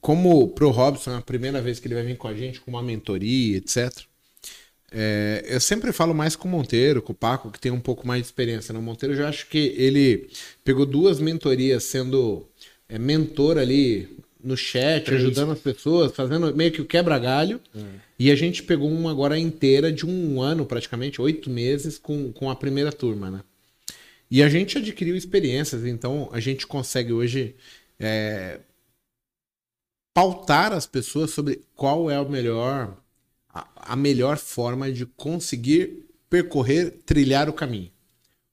como pro Robson é a primeira vez que ele vai vir com a gente com uma mentoria, etc. É, eu sempre falo mais com o Monteiro, com o Paco, que tem um pouco mais de experiência. No né? Monteiro, eu já acho que ele pegou duas mentorias sendo é, mentor ali no chat, Três. ajudando as pessoas, fazendo meio que o quebra-galho. É. E a gente pegou uma agora inteira de um ano, praticamente, oito meses, com, com a primeira turma, né? E a gente adquiriu experiências, então a gente consegue hoje é, pautar as pessoas sobre qual é o melhor a, melhor forma de conseguir percorrer, trilhar o caminho.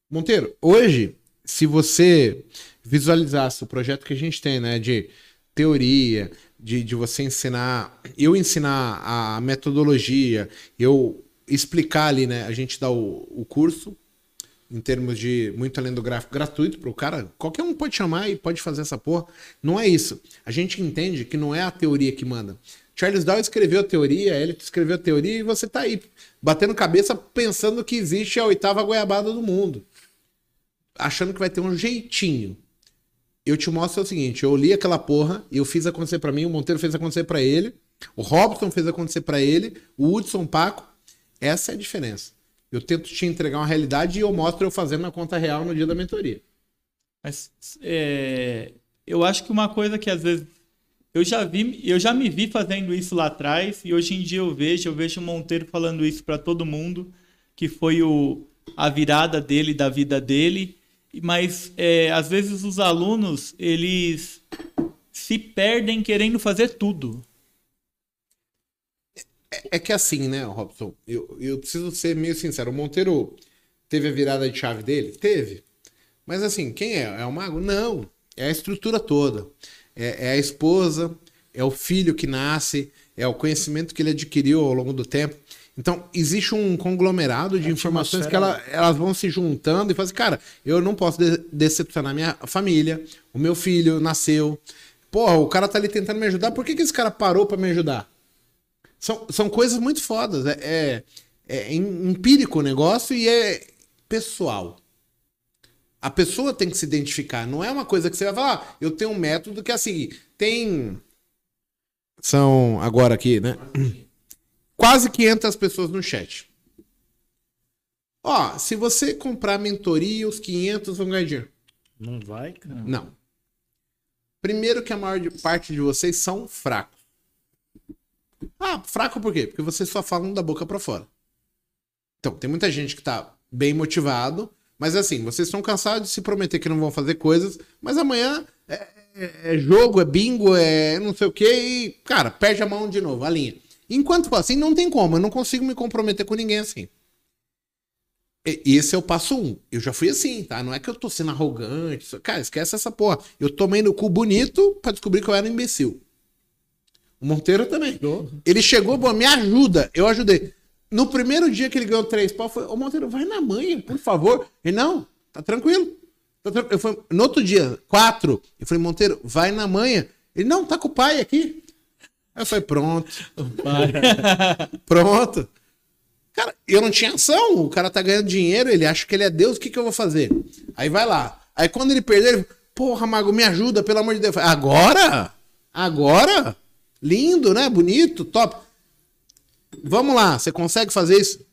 Monteiro, hoje, se você visualizasse o projeto que a gente tem, né, de teoria, de, de você ensinar, eu ensinar a metodologia, eu explicar ali, né? A gente dá o, o curso em termos de muito além do gráfico gratuito para o cara. Qualquer um pode chamar e pode fazer essa porra. Não é isso. A gente entende que não é a teoria que manda. Charles Darwin escreveu a teoria, ele escreveu a teoria e você tá aí batendo cabeça pensando que existe a oitava goiabada do mundo. Achando que vai ter um jeitinho. Eu te mostro o seguinte, eu li aquela porra, eu fiz acontecer para mim, o Monteiro fez acontecer para ele, o Robson fez acontecer para ele, o Hudson Paco. Essa é a diferença. Eu tento te entregar uma realidade e eu mostro eu fazendo na conta real no dia da mentoria. Mas é, eu acho que uma coisa que às vezes eu já vi, eu já me vi fazendo isso lá atrás e hoje em dia eu vejo, eu vejo o Monteiro falando isso para todo mundo, que foi o, a virada dele, da vida dele. Mas é, às vezes os alunos eles se perdem querendo fazer tudo. É, é que assim, né, Robson? Eu, eu preciso ser meio sincero. O Monteiro teve a virada de chave dele? Teve. Mas assim, quem é? É o mago? Não. É a estrutura toda. É, é a esposa, é o filho que nasce, é o conhecimento que ele adquiriu ao longo do tempo. Então, existe um conglomerado de informações que ela, elas vão se juntando e fazem, cara, eu não posso de decepcionar minha família, o meu filho nasceu. Porra, o cara tá ali tentando me ajudar, por que, que esse cara parou para me ajudar? São, são coisas muito fodas. É, é, é empírico o negócio e é pessoal. A pessoa tem que se identificar. Não é uma coisa que você vai falar, ah, eu tenho um método que é assim, tem. São agora aqui, né? Quase 500 pessoas no chat. Ó, se você comprar mentoria, os 500 vão ganhar dinheiro. Não vai, cara. Não. Primeiro que a maior parte de vocês são fracos. Ah, fraco por quê? Porque vocês só falam da boca para fora. Então, tem muita gente que tá bem motivado, mas assim, vocês estão cansados de se prometer que não vão fazer coisas, mas amanhã é, é, é jogo, é bingo, é não sei o que, e, cara, perde a mão de novo, a linha. Enquanto for assim, não tem como, eu não consigo me comprometer com ninguém assim. E, esse é o passo um. Eu já fui assim, tá? Não é que eu tô sendo arrogante. Cara, esquece essa porra. Eu tomei no cu bonito pra descobrir que eu era um imbecil. O Monteiro também. Ele chegou, me ajuda. Eu ajudei. No primeiro dia que ele ganhou três pau, foi, ô Monteiro, vai na manha, por favor. Ele, não, tá tranquilo. Tá tranquilo. Eu fui, no outro dia, quatro, eu falei, Monteiro, vai na manha. Ele, não, tá com o pai aqui. Aí eu falei, pronto. pronto. Cara, eu não tinha ação. O cara tá ganhando dinheiro, ele acha que ele é Deus, o que, que eu vou fazer? Aí vai lá. Aí quando ele perder, ele, porra, Mago, me ajuda, pelo amor de Deus. Falei, Agora? Agora? Lindo, né? Bonito, top. Vamos lá, você consegue fazer isso?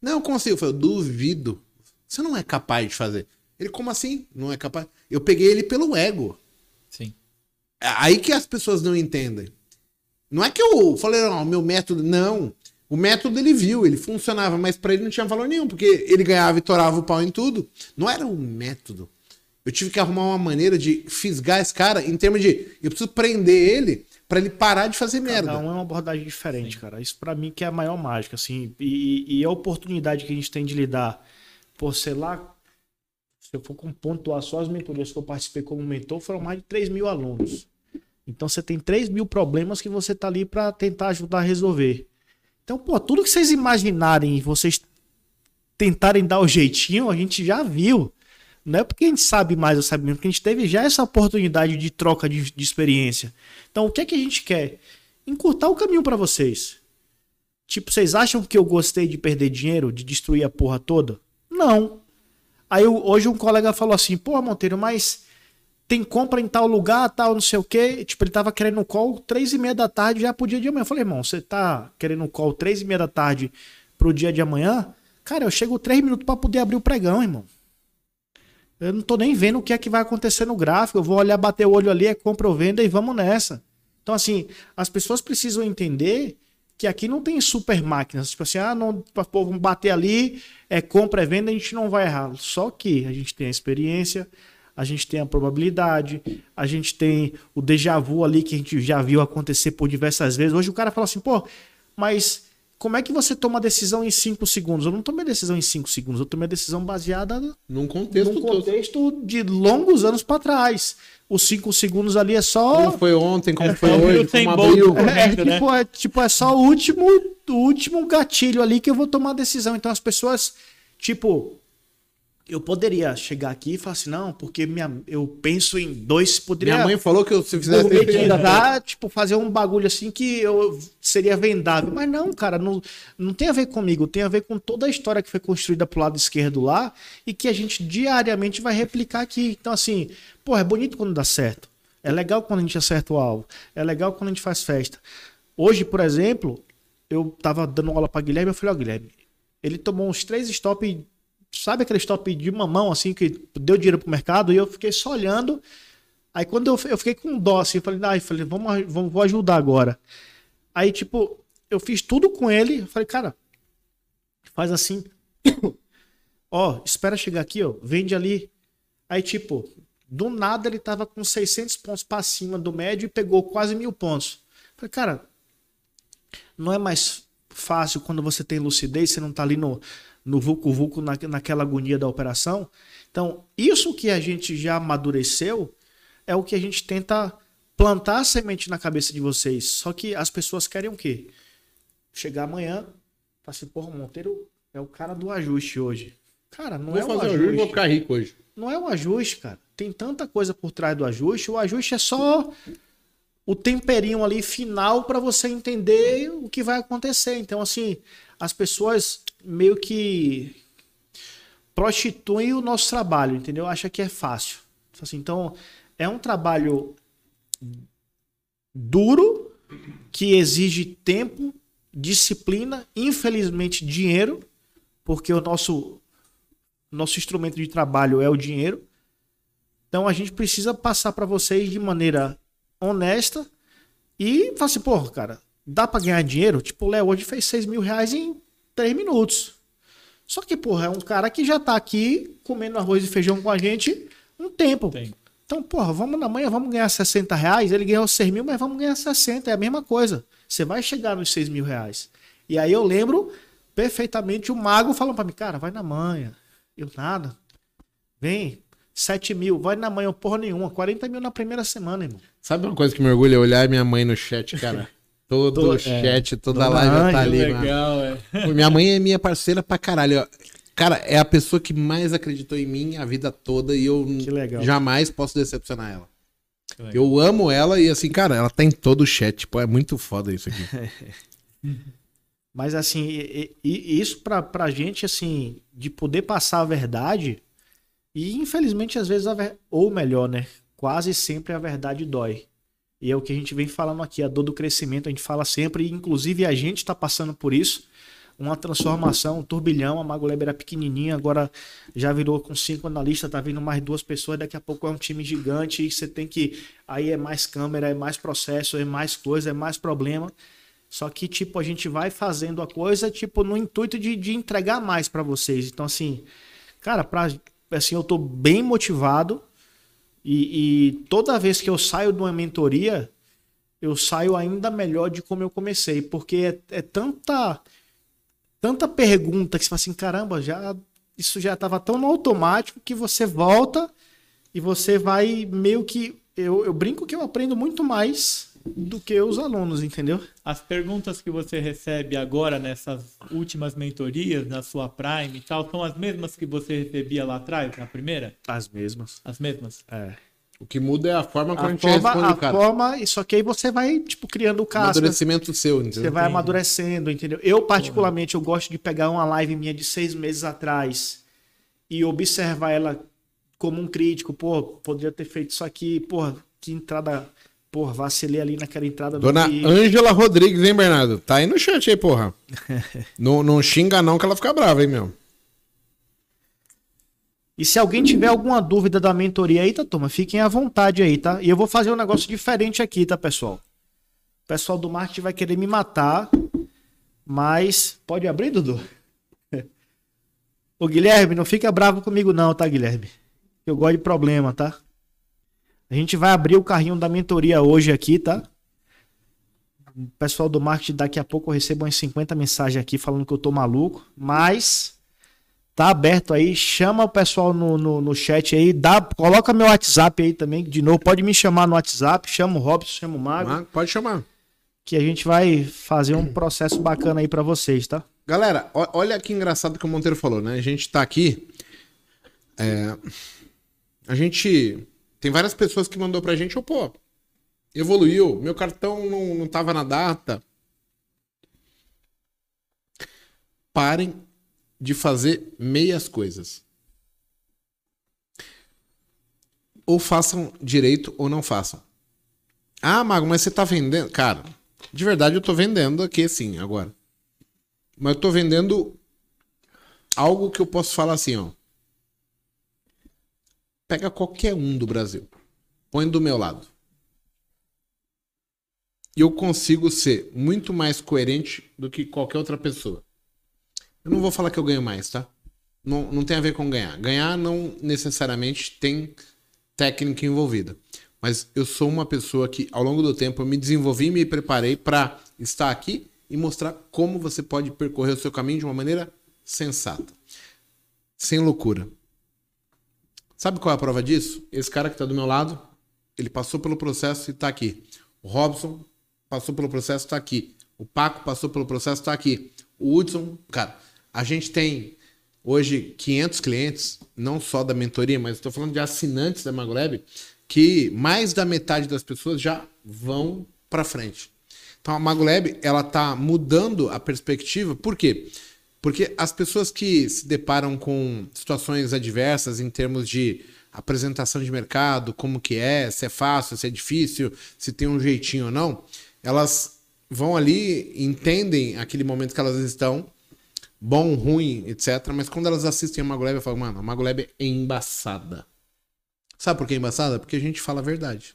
Não, eu consigo. Eu falei, eu duvido. Você não é capaz de fazer. Ele, como assim? Não é capaz? Eu peguei ele pelo ego. Sim. É aí que as pessoas não entendem. Não é que eu falei, não, meu método. Não. O método ele viu, ele funcionava, mas para ele não tinha valor nenhum, porque ele ganhava e torava o pau em tudo. Não era um método. Eu tive que arrumar uma maneira de fisgar esse cara em termos de. Eu preciso prender ele para ele parar de fazer merda. Cada um é uma abordagem diferente, Sim. cara. Isso para mim que é a maior mágica, assim. E, e, a oportunidade que a gente tem de lidar, por sei lá, se eu for pontuar só as mentorias que eu participei como mentor, foram mais de 3 mil alunos. Então você tem 3 mil problemas que você tá ali para tentar ajudar a resolver. Então, pô, tudo que vocês imaginarem e vocês tentarem dar o jeitinho, a gente já viu. Não é porque a gente sabe mais ou sabe menos, porque a gente teve já essa oportunidade de troca de, de experiência. Então, o que é que a gente quer? Encurtar o caminho para vocês. Tipo, vocês acham que eu gostei de perder dinheiro, de destruir a porra toda? Não. Aí eu, hoje um colega falou assim: Pô, Monteiro, mas tem compra em tal lugar, tal, não sei o quê. Tipo, ele tava querendo um call três e meia da tarde já pro dia de amanhã. Eu falei, irmão, você tá querendo um call três e meia da tarde pro dia de amanhã? Cara, eu chego três minutos para poder abrir o pregão, irmão. Eu não tô nem vendo o que é que vai acontecer no gráfico. Eu vou olhar, bater o olho ali, é compra ou venda e vamos nessa. Então, assim, as pessoas precisam entender que aqui não tem super máquinas. Tipo assim, ah, não, vamos bater ali, é compra, é venda, a gente não vai errar. Só que a gente tem a experiência, a gente tem a probabilidade, a gente tem o déjà vu ali que a gente já viu acontecer por diversas vezes. Hoje o cara fala assim, pô, mas como é que você toma a decisão em 5 segundos? Eu não tomei decisão em 5 segundos, eu tomei a decisão baseada num contexto, num contexto de longos anos para trás. Os 5 segundos ali é só. Como foi ontem, como é, foi hoje, como abriu. É, é, tipo, é, tipo, é só o último, último gatilho ali que eu vou tomar a decisão. Então as pessoas, tipo, eu poderia chegar aqui e falar assim, não, porque minha, eu penso em dois, poderia... Minha mãe falou que eu, se fizesse... Meditar, tipo, fazer um bagulho assim que eu seria vendável. Mas não, cara, não, não tem a ver comigo, tem a ver com toda a história que foi construída pro lado esquerdo lá e que a gente diariamente vai replicar aqui. Então, assim, pô, é bonito quando dá certo. É legal quando a gente acerta o alvo. É legal quando a gente faz festa. Hoje, por exemplo, eu tava dando aula para Guilherme, eu falei, ó, oh, Guilherme, ele tomou uns três stop, sabe aquele stop de mamão, assim, que deu dinheiro pro mercado, e eu fiquei só olhando. Aí quando eu, eu fiquei com dó, assim, eu falei, ah, eu falei, vamos, vamos, vou ajudar agora. Aí, tipo, eu fiz tudo com ele, eu falei, cara, faz assim. ó, espera chegar aqui, ó, vende ali. Aí, tipo, do nada ele tava com 600 pontos para cima do médio e pegou quase mil pontos. Eu falei, cara, não é mais fácil quando você tem lucidez, você não está ali no, no vulco-vulco, na, naquela agonia da operação. Então, isso que a gente já amadureceu é o que a gente tenta plantar a semente na cabeça de vocês. Só que as pessoas querem o quê? Chegar amanhã, falar assim, porra, Monteiro é o cara do ajuste hoje. Cara, não vou é o ajuste. ajuste. Vou ficar rico hoje. Não é o ajuste, cara. Tem tanta coisa por trás do ajuste. O ajuste é só o temperinho ali final para você entender o que vai acontecer. Então, assim, as pessoas meio que prostituem o nosso trabalho, entendeu? Acha que é fácil. Assim, então, é um trabalho duro que exige tempo, disciplina, infelizmente dinheiro, porque o nosso nosso instrumento de trabalho é o dinheiro. Então a gente precisa passar para vocês de maneira honesta e fala assim, porra, cara, dá pra ganhar dinheiro? Tipo, o Léo hoje fez 6 mil reais em 3 minutos. Só que, porra, é um cara que já tá aqui comendo arroz e feijão com a gente um tempo. Tem. Então, porra, vamos na manhã, vamos ganhar 60 reais. Ele ganhou 6 mil, mas vamos ganhar 60. É a mesma coisa. Você vai chegar nos 6 mil reais. E aí eu lembro perfeitamente o mago falando pra mim, cara, vai na manhã. Eu nada. Vem, 7 mil, vai na manhã, porra nenhuma. 40 mil na primeira semana, irmão. Sabe uma coisa que me orgulha? Olhar minha mãe no chat, cara. Todo o é. chat, toda a live tá ali. Legal, é. Minha mãe é minha parceira pra caralho. Cara, é a pessoa que mais acreditou em mim a vida toda e eu jamais posso decepcionar ela. Eu amo ela e assim, cara, ela tá em todo o chat. Tipo, é muito foda isso aqui. Mas assim, e, e isso pra, pra gente, assim, de poder passar a verdade, e infelizmente, às vezes, ver... ou melhor, né? Quase sempre a verdade dói. E é o que a gente vem falando aqui, a dor do crescimento, a gente fala sempre, e inclusive a gente está passando por isso. Uma transformação, um turbilhão, a Mago era pequenininha, agora já virou com cinco analistas, tá vindo mais duas pessoas, daqui a pouco é um time gigante, e você tem que. Aí é mais câmera, é mais processo, é mais coisa, é mais problema. Só que, tipo, a gente vai fazendo a coisa, tipo, no intuito de, de entregar mais para vocês. Então, assim, cara, pra, assim, eu tô bem motivado e, e, toda vez que eu saio de uma mentoria, eu saio ainda melhor de como eu comecei, porque é, é tanta tanta pergunta que você fala assim, caramba, já isso já estava tão no automático que você volta e você vai meio que eu, eu brinco que eu aprendo muito mais do que os alunos, entendeu? As perguntas que você recebe agora nessas últimas mentorias, na sua Prime e tal, são as mesmas que você recebia lá atrás, na primeira? As mesmas. As mesmas? É. O que muda é a forma como a, a gente forma, responde a o cara. forma, só que aí você vai, tipo, criando casca. Amadurecimento seu, entendeu? Você vai amadurecendo, entendeu? Eu, particularmente, eu gosto de pegar uma live minha de seis meses atrás e observar ela como um crítico. Pô, poderia ter feito isso aqui, pô, que entrada Porra, vacilei ali naquela entrada Dona do Ângela Rodrigues, hein, Bernardo? Tá aí no chat aí, porra. não, não xinga não que ela fica brava, hein, meu. E se alguém tiver alguma dúvida da mentoria aí, tá, turma, fiquem à vontade aí, tá? E eu vou fazer um negócio diferente aqui, tá, pessoal? O pessoal do marketing vai querer me matar, mas pode abrir, Dudu? Ô, Guilherme, não fica bravo comigo não, tá, Guilherme? Eu gosto de problema, tá? A gente vai abrir o carrinho da mentoria hoje aqui, tá? O pessoal do marketing, daqui a pouco eu recebo umas 50 mensagens aqui falando que eu tô maluco, mas tá aberto aí. Chama o pessoal no, no, no chat aí, dá, coloca meu WhatsApp aí também, de novo. Pode me chamar no WhatsApp, chama o Robson, chama o Mago. Pode chamar. que a gente vai fazer um processo bacana aí para vocês, tá? Galera, olha que engraçado que o Monteiro falou, né? A gente tá aqui. É, a gente. Tem várias pessoas que mandou pra gente, oh, pô, evoluiu, meu cartão não, não tava na data. Parem de fazer meias coisas. Ou façam direito ou não façam. Ah, Mago, mas você tá vendendo. Cara, de verdade eu tô vendendo aqui sim, agora. Mas eu tô vendendo algo que eu posso falar assim, ó. Pega qualquer um do Brasil. Põe do meu lado. E eu consigo ser muito mais coerente do que qualquer outra pessoa. Eu não vou falar que eu ganho mais, tá? Não, não tem a ver com ganhar. Ganhar não necessariamente tem técnica envolvida. Mas eu sou uma pessoa que, ao longo do tempo, eu me desenvolvi e me preparei para estar aqui e mostrar como você pode percorrer o seu caminho de uma maneira sensata. Sem loucura. Sabe qual é a prova disso? Esse cara que está do meu lado, ele passou pelo processo e está aqui. O Robson passou pelo processo e está aqui. O Paco passou pelo processo e está aqui. O Hudson, cara, a gente tem hoje 500 clientes, não só da mentoria, mas estou falando de assinantes da MagoLab, que mais da metade das pessoas já vão para frente. Então a MagoLab ela está mudando a perspectiva. Por quê? Porque as pessoas que se deparam com situações adversas em termos de apresentação de mercado, como que é, se é fácil, se é difícil, se tem um jeitinho ou não, elas vão ali, entendem aquele momento que elas estão, bom, ruim, etc. Mas quando elas assistem a Magoleb, eu falo, mano, a Magoleb é embaçada. Sabe por que é embaçada? Porque a gente fala a verdade.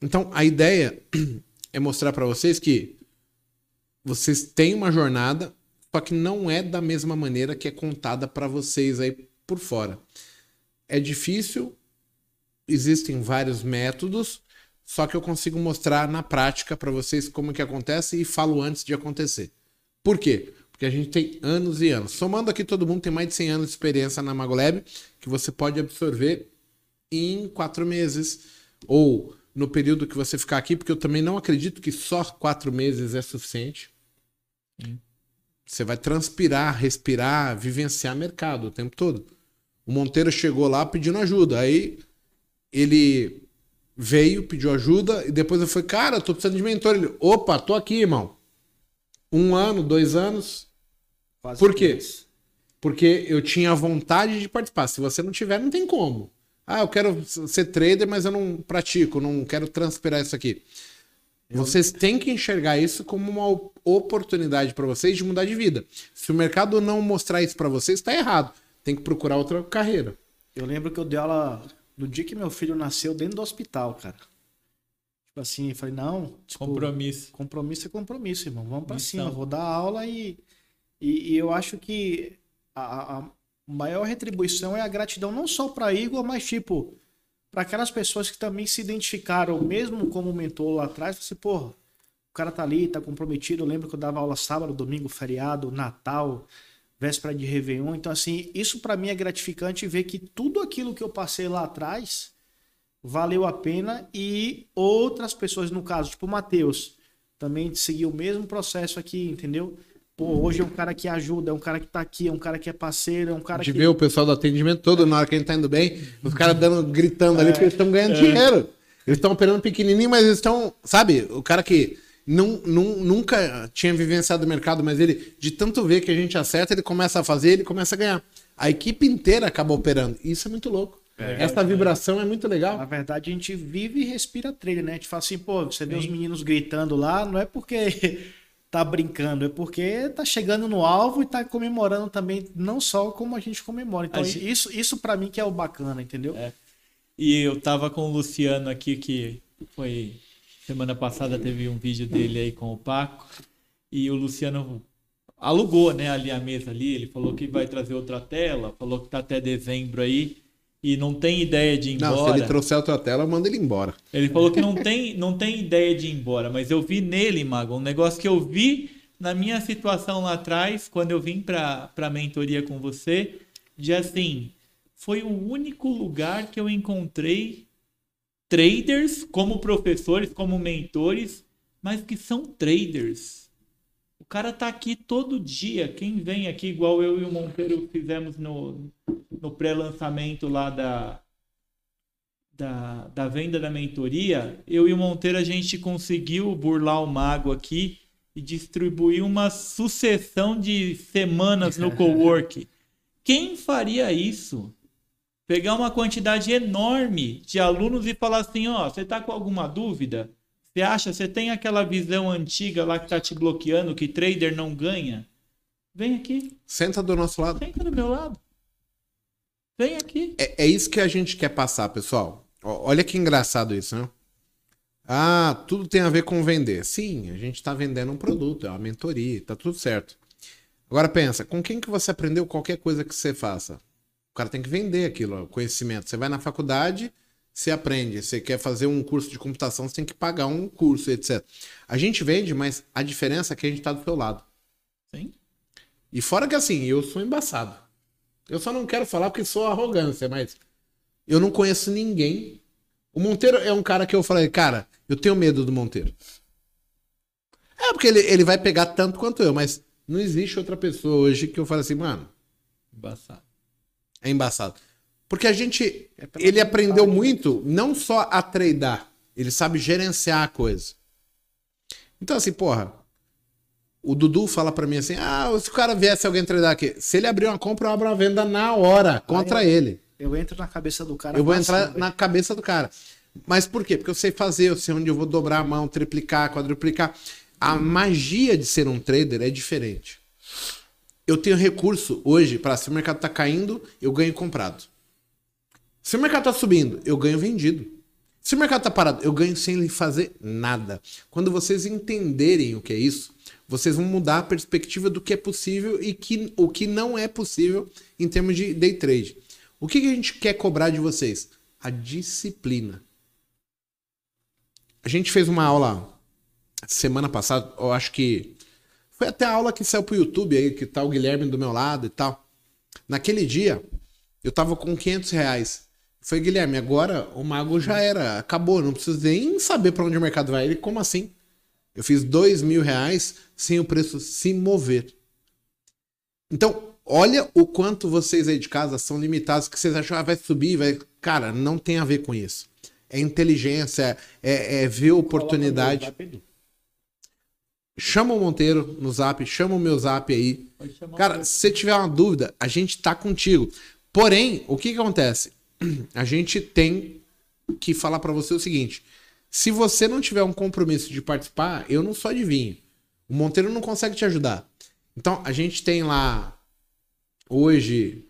Então, a ideia é mostrar para vocês que vocês têm uma jornada, só que não é da mesma maneira que é contada para vocês aí por fora. É difícil, existem vários métodos, só que eu consigo mostrar na prática para vocês como que acontece e falo antes de acontecer. Por quê? Porque a gente tem anos e anos. Somando aqui, todo mundo tem mais de 100 anos de experiência na MagoLab, que você pode absorver em quatro meses. Ou no período que você ficar aqui, porque eu também não acredito que só quatro meses é suficiente. Você vai transpirar, respirar, vivenciar mercado o tempo todo. O Monteiro chegou lá pedindo ajuda. Aí ele veio, pediu ajuda, e depois eu falei, cara, tô precisando de mentor. Ele, opa, tô aqui, irmão. Um ano, dois anos, Quase Por quê? Porque eu tinha vontade de participar. Se você não tiver, não tem como. Ah, eu quero ser trader, mas eu não pratico, não quero transpirar isso aqui. Vocês têm que enxergar isso como uma oportunidade para vocês de mudar de vida. Se o mercado não mostrar isso para vocês, está errado. Tem que procurar outra carreira. Eu lembro que eu dei aula no dia que meu filho nasceu dentro do hospital, cara. Tipo assim, eu falei, não. Tipo, compromisso. Compromisso é compromisso, irmão. Vamos para cima. Vou dar aula e e, e eu acho que a, a, maior retribuição é a gratidão não só para Igor, mas tipo para aquelas pessoas que também se identificaram, mesmo como mentor lá atrás, você, porra, o cara tá ali, tá comprometido. Eu lembro que eu dava aula sábado, domingo, feriado, Natal, véspera de Réveillon. Então, assim, isso para mim é gratificante ver que tudo aquilo que eu passei lá atrás valeu a pena e outras pessoas, no caso, tipo o Matheus, também seguiu o mesmo processo aqui, entendeu? Pô, hoje é um cara que ajuda, é um cara que tá aqui, é um cara que é parceiro, é um cara de que. ver o pessoal do atendimento todo na hora que a gente tá indo bem, os caras dando, gritando ali, é, porque eles estão ganhando é. dinheiro. Eles estão operando pequenininho, mas eles estão. Sabe, o cara que não, não, nunca tinha vivenciado o mercado, mas ele, de tanto ver que a gente acerta, ele começa a fazer, ele começa a ganhar. A equipe inteira acaba operando. Isso é muito louco. É, Essa vibração é muito legal. Na verdade, a gente vive e respira trilha, né? A gente fala assim, pô, você Sim. vê os meninos gritando lá, não é porque tá brincando, é porque tá chegando no alvo e tá comemorando também, não só como a gente comemora. Então, gente... isso, isso para mim que é o bacana, entendeu? É. E eu tava com o Luciano aqui, que foi. Semana passada teve um vídeo dele aí com o Paco. E o Luciano alugou, né, ali a mesa ali. Ele falou que vai trazer outra tela, falou que tá até dezembro aí e não tem ideia de ir embora. Não, se ele trouxer outra tela, manda ele embora. Ele falou que não tem, não tem ideia de ir embora, mas eu vi nele, Mago, um negócio que eu vi na minha situação lá atrás, quando eu vim para a mentoria com você, de assim, foi o único lugar que eu encontrei traders como professores, como mentores, mas que são traders. O cara tá aqui todo dia. Quem vem aqui, igual eu e o Monteiro fizemos no, no pré-lançamento lá da, da, da venda da mentoria, eu e o Monteiro a gente conseguiu burlar o mago aqui e distribuir uma sucessão de semanas no cowork. Quem faria isso? Pegar uma quantidade enorme de alunos e falar assim, ó, você tá com alguma dúvida? Você acha, você tem aquela visão antiga lá que tá te bloqueando, que trader não ganha? Vem aqui. Senta do nosso lado. Senta do meu lado. Vem aqui. É, é isso que a gente quer passar, pessoal. Olha que engraçado isso, né? Ah, tudo tem a ver com vender. Sim, a gente está vendendo um produto, é uma mentoria, tá tudo certo. Agora pensa, com quem que você aprendeu qualquer coisa que você faça? O cara tem que vender aquilo, o conhecimento. Você vai na faculdade, você aprende. Você quer fazer um curso de computação, você tem que pagar um curso, etc. A gente vende, mas a diferença é que a gente está do seu lado. Sim. E fora que assim, eu sou embaçado. Eu só não quero falar porque sou arrogância, mas eu não conheço ninguém. O Monteiro é um cara que eu falei, cara, eu tenho medo do Monteiro. É, porque ele, ele vai pegar tanto quanto eu, mas não existe outra pessoa hoje que eu fale assim, mano. Embaçado. É embaçado. Porque a gente. É ele aprendeu muito, não só a treinar, ele sabe gerenciar a coisa. Então, assim, porra. O Dudu fala para mim assim: ah, se o cara viesse alguém treinar aqui, se ele abrir uma compra, eu abro uma venda na hora contra ele. Eu entro na cabeça do cara. Eu vou entrar na cabeça do cara. Mas por quê? Porque eu sei fazer, eu sei onde eu vou dobrar a mão, triplicar, quadruplicar. A magia de ser um trader é diferente. Eu tenho recurso hoje para se o mercado tá caindo, eu ganho comprado. Se o mercado tá subindo, eu ganho vendido. Se o mercado tá parado, eu ganho sem fazer nada. Quando vocês entenderem o que é isso, vocês vão mudar a perspectiva do que é possível e que, o que não é possível em termos de day trade. O que, que a gente quer cobrar de vocês? A disciplina. A gente fez uma aula semana passada, eu acho que foi até a aula que saiu pro YouTube aí, que tá o Guilherme do meu lado e tal. Naquele dia, eu tava com 500 reais. Foi, Guilherme, agora o mago já era, acabou, não preciso nem saber para onde o mercado vai. Ele, como assim? Eu fiz dois mil reais sem o preço se mover. Então, Olha o quanto vocês aí de casa são limitados, que vocês acham que ah, vai subir, vai. Cara, não tem a ver com isso. É inteligência, é, é ver oportunidade. Chama o Monteiro no zap, chama o meu zap aí. Cara, se você tiver uma dúvida, a gente tá contigo. Porém, o que, que acontece? A gente tem que falar para você o seguinte: se você não tiver um compromisso de participar, eu não sou adivinho. O Monteiro não consegue te ajudar. Então, a gente tem lá hoje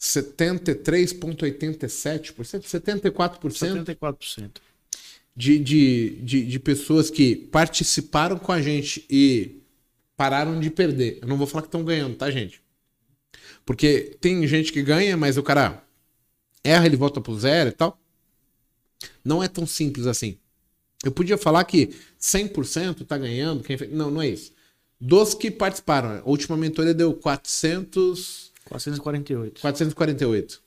73,87%, 74%, 74%. De, de, de, de pessoas que participaram com a gente e pararam de perder. Eu não vou falar que estão ganhando, tá, gente? Porque tem gente que ganha, mas o cara erra, ele volta pro zero e tal. Não é tão simples assim. Eu podia falar que 100% tá ganhando, quem não, não é isso. Dos que participaram, a última mentoria deu 400... 448. 448.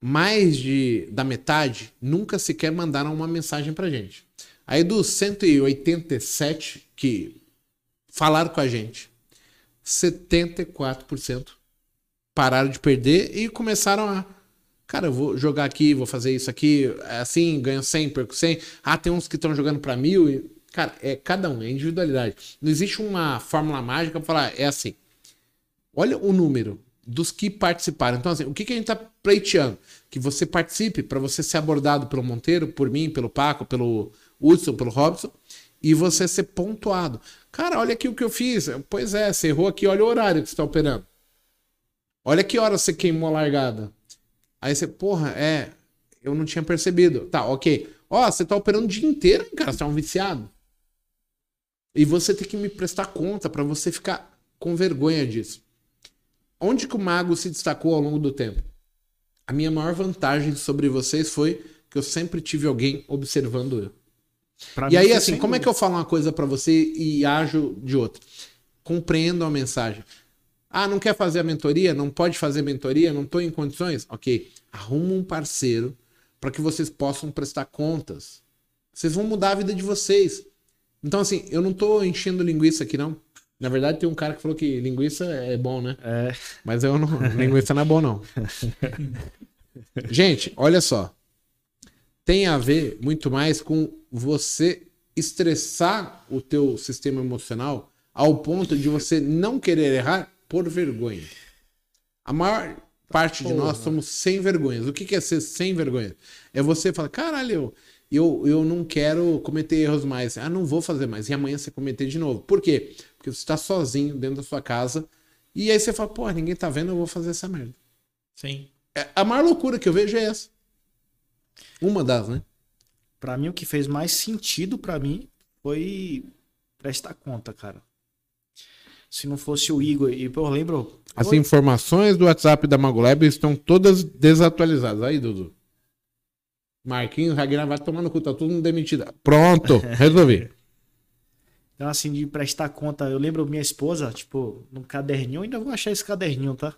Mais de, da metade nunca sequer mandaram uma mensagem pra gente. Aí dos 187 que falaram com a gente, 74% pararam de perder e começaram a. Cara, eu vou jogar aqui, vou fazer isso aqui, é assim, ganho 100, perco 100. Ah, tem uns que estão jogando para mil. E Cara, é cada um, é individualidade. Não existe uma fórmula mágica para falar, é assim. Olha o número dos que participaram. Então, assim, o que, que a gente está pleiteando? Que você participe para você ser abordado pelo Monteiro, por mim, pelo Paco, pelo Hudson, pelo Robson, e você ser pontuado. Cara, olha aqui o que eu fiz. Pois é, você errou aqui, olha o horário que você está operando. Olha que hora você queimou a largada. Aí você, porra, é, eu não tinha percebido. Tá, ok. Ó, você tá operando o dia inteiro, hein, cara, você é um viciado. E você tem que me prestar conta para você ficar com vergonha disso. Onde que o mago se destacou ao longo do tempo? A minha maior vantagem sobre vocês foi que eu sempre tive alguém observando eu. Pra e aí, assim, como é que eu falo uma coisa para você e ajo de outra? Compreendo a mensagem. Ah, não quer fazer a mentoria? Não pode fazer mentoria? Não estou em condições? Ok. Arruma um parceiro para que vocês possam prestar contas Vocês vão mudar a vida de vocês. Então, assim, eu não tô enchendo linguiça aqui, não. Na verdade, tem um cara que falou que linguiça é bom, né? É. Mas eu não. linguiça não é bom, não. Gente, olha só. Tem a ver muito mais com você estressar o teu sistema emocional ao ponto de você não querer errar por vergonha. A maior parte de nós somos sem vergonhas. O que é ser sem vergonha? É você falar, caralho, eu, eu não quero cometer erros mais. Ah, não vou fazer mais. E amanhã você cometer de novo. Por quê? Porque você está sozinho dentro da sua casa. E aí você fala, pô, ninguém tá vendo, eu vou fazer essa merda. Sim. É, a maior loucura que eu vejo é essa. Uma das, né? Pra mim, o que fez mais sentido para mim foi prestar conta, cara. Se não fosse o Igor, e eu lembro. As foi... informações do WhatsApp da Magolab estão todas desatualizadas. Aí, Dudu. Marquinhos, Ragnar vai tomar no cu, tá todo mundo demitido. Pronto, resolvi. Então, assim, de prestar conta, eu lembro minha esposa, tipo, num caderninho, ainda vou achar esse caderninho, tá?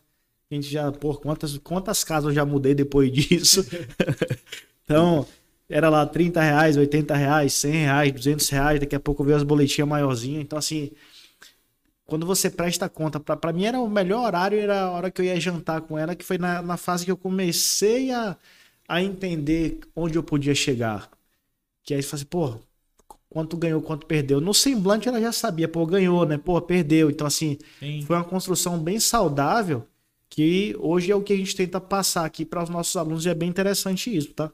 A gente já, por quantas, quantas casas eu já mudei depois disso. então, era lá 30 reais, 80 reais, 100 reais, 200 reais, daqui a pouco veio as boletinhas maiorzinhas. Então, assim, quando você presta conta, para mim era o melhor horário, era a hora que eu ia jantar com ela, que foi na, na fase que eu comecei a, a entender onde eu podia chegar. Que aí você fala assim, pô, quanto ganhou, quanto perdeu. No semblante ela já sabia, pô, ganhou, né? Pô, perdeu. Então, assim, Sim. foi uma construção bem saudável, que hoje é o que a gente tenta passar aqui para os nossos alunos, e é bem interessante isso, tá?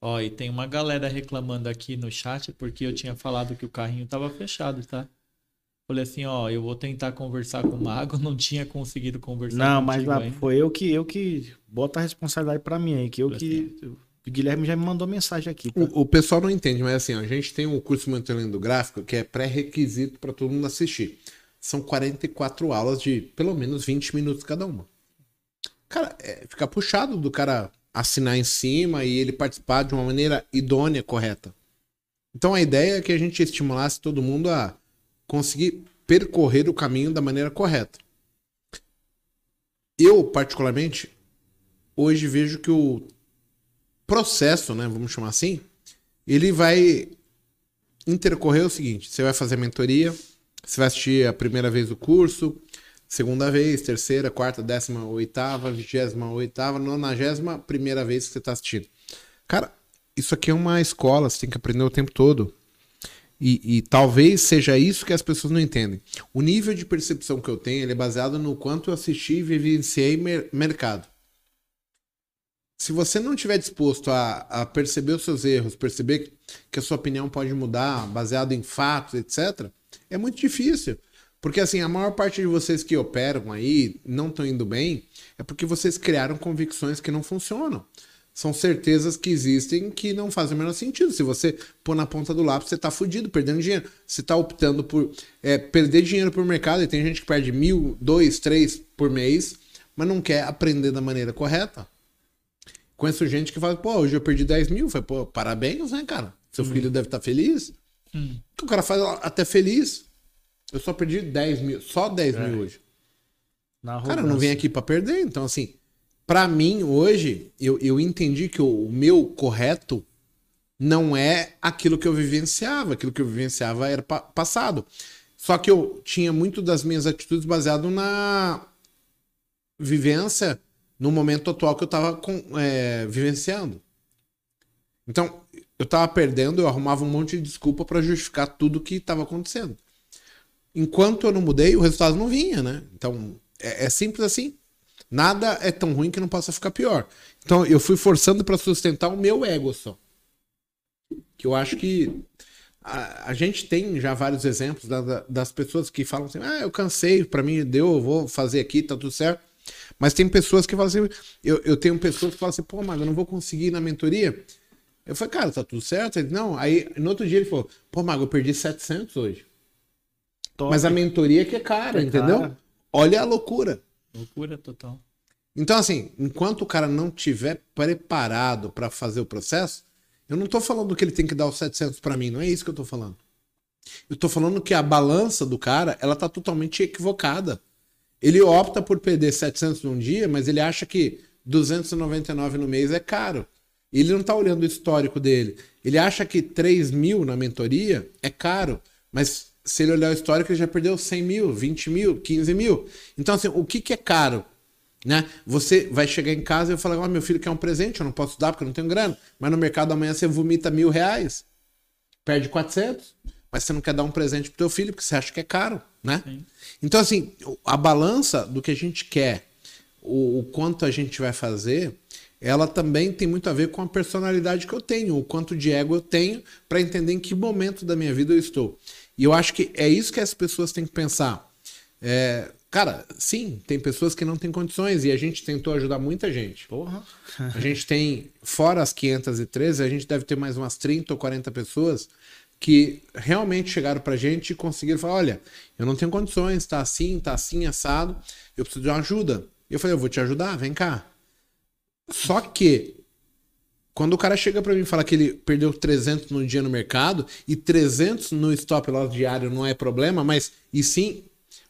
Ó, e tem uma galera reclamando aqui no chat porque eu tinha falado que o carrinho tava fechado, tá? Falei assim, ó, eu vou tentar conversar com o Mago, não tinha conseguido conversar Não, mas lá, foi eu que eu que boto a responsabilidade para mim aí, que eu que assim. o Guilherme já me mandou mensagem aqui. Tá? O, o, pessoal não entende, mas assim, ó, a gente tem um curso monitoramento gráfico que é pré-requisito para todo mundo assistir. São 44 aulas de pelo menos 20 minutos cada uma. Cara, é, fica puxado do cara assinar em cima e ele participar de uma maneira idônea, correta. Então a ideia é que a gente estimulasse todo mundo a conseguir percorrer o caminho da maneira correta. Eu, particularmente, hoje vejo que o processo, né, vamos chamar assim, ele vai intercorrer o seguinte: você vai fazer mentoria, você vai assistir a primeira vez o curso, segunda vez, terceira, quarta, décima, oitava, vigésima, oitava, nonagésima, primeira vez que você está assistindo. Cara, isso aqui é uma escola, você tem que aprender o tempo todo. E, e, talvez seja isso que as pessoas não entendem. O nível de percepção que eu tenho é baseado no quanto eu assisti e vivenciei mer mercado. Se você não estiver disposto a, a, perceber os seus erros, perceber que a sua opinião pode mudar baseado em fatos, etc., é muito difícil. Porque assim, a maior parte de vocês que operam aí, não estão indo bem, é porque vocês criaram convicções que não funcionam. São certezas que existem que não fazem o menor sentido. Se você pôr na ponta do lápis, você está fudido, perdendo dinheiro. Você está optando por é, perder dinheiro por mercado, e tem gente que perde mil, dois, três por mês, mas não quer aprender da maneira correta. Conheço gente que fala, pô, hoje eu perdi 10 mil. Falei, pô, parabéns, né, cara? Seu hum. filho deve estar tá feliz. Hum. O cara faz até feliz. Eu só perdi 10 mil, só 10 é. mil hoje. Cara, não vem aqui para perder. Então, assim, para mim, hoje, eu, eu entendi que o, o, meu correto não é aquilo que eu vivenciava. Aquilo que eu vivenciava era pa passado. Só que eu tinha muito das minhas atitudes baseado na vivência no momento atual que eu tava com, é, vivenciando. Então, eu tava perdendo, eu arrumava um monte de desculpa para justificar tudo que estava acontecendo enquanto eu não mudei, o resultado não vinha, né? Então, é, é simples assim. Nada é tão ruim que não possa ficar pior. Então, eu fui forçando para sustentar o meu ego só. Que eu acho que a, a gente tem já vários exemplos da, da, das pessoas que falam assim: ah, eu cansei, para mim deu, eu vou fazer aqui, tá tudo certo. Mas tem pessoas que falam assim: eu, eu tenho pessoas que falam assim, pô, mas eu não vou conseguir ir na mentoria. Eu falei, cara, tá tudo certo? Ele, não. Aí no outro dia ele falou: pô, Mago, eu perdi 700 hoje. Top. Mas a mentoria que é cara, é entendeu? Cara. Olha a loucura. Loucura total. Então, assim, enquanto o cara não tiver preparado para fazer o processo, eu não tô falando que ele tem que dar os 700 para mim, não é isso que eu tô falando. Eu tô falando que a balança do cara, ela tá totalmente equivocada. Ele opta por perder 700 num dia, mas ele acha que 299 no mês é caro. Ele não está olhando o histórico dele. Ele acha que 3 mil na mentoria é caro, mas se ele olhar o histórico, ele já perdeu 100 mil, 20 mil, 15 mil. Então, assim, o que, que é caro? Né? Você vai chegar em casa e falar: oh, meu filho quer um presente, eu não posso dar porque eu não tenho grana. Mas no mercado amanhã você vomita mil reais, perde 400, mas você não quer dar um presente pro teu filho porque você acha que é caro, né? Sim. Então, assim, a balança do que a gente quer, o, o quanto a gente vai fazer, ela também tem muito a ver com a personalidade que eu tenho, o quanto de ego eu tenho para entender em que momento da minha vida eu estou. E eu acho que é isso que as pessoas têm que pensar. É, cara, sim, tem pessoas que não têm condições e a gente tentou ajudar muita gente. Porra. a gente tem, fora as 513, a gente deve ter mais umas 30 ou 40 pessoas que realmente chegaram pra gente e conseguiram falar: olha, eu não tenho condições, tá assim, tá assim, assado, eu preciso de uma ajuda. Eu falei: eu vou te ajudar, vem cá. Só que quando o cara chega para mim e fala que ele perdeu 300 no dia no mercado e 300 no stop loss diário não é problema, mas e sim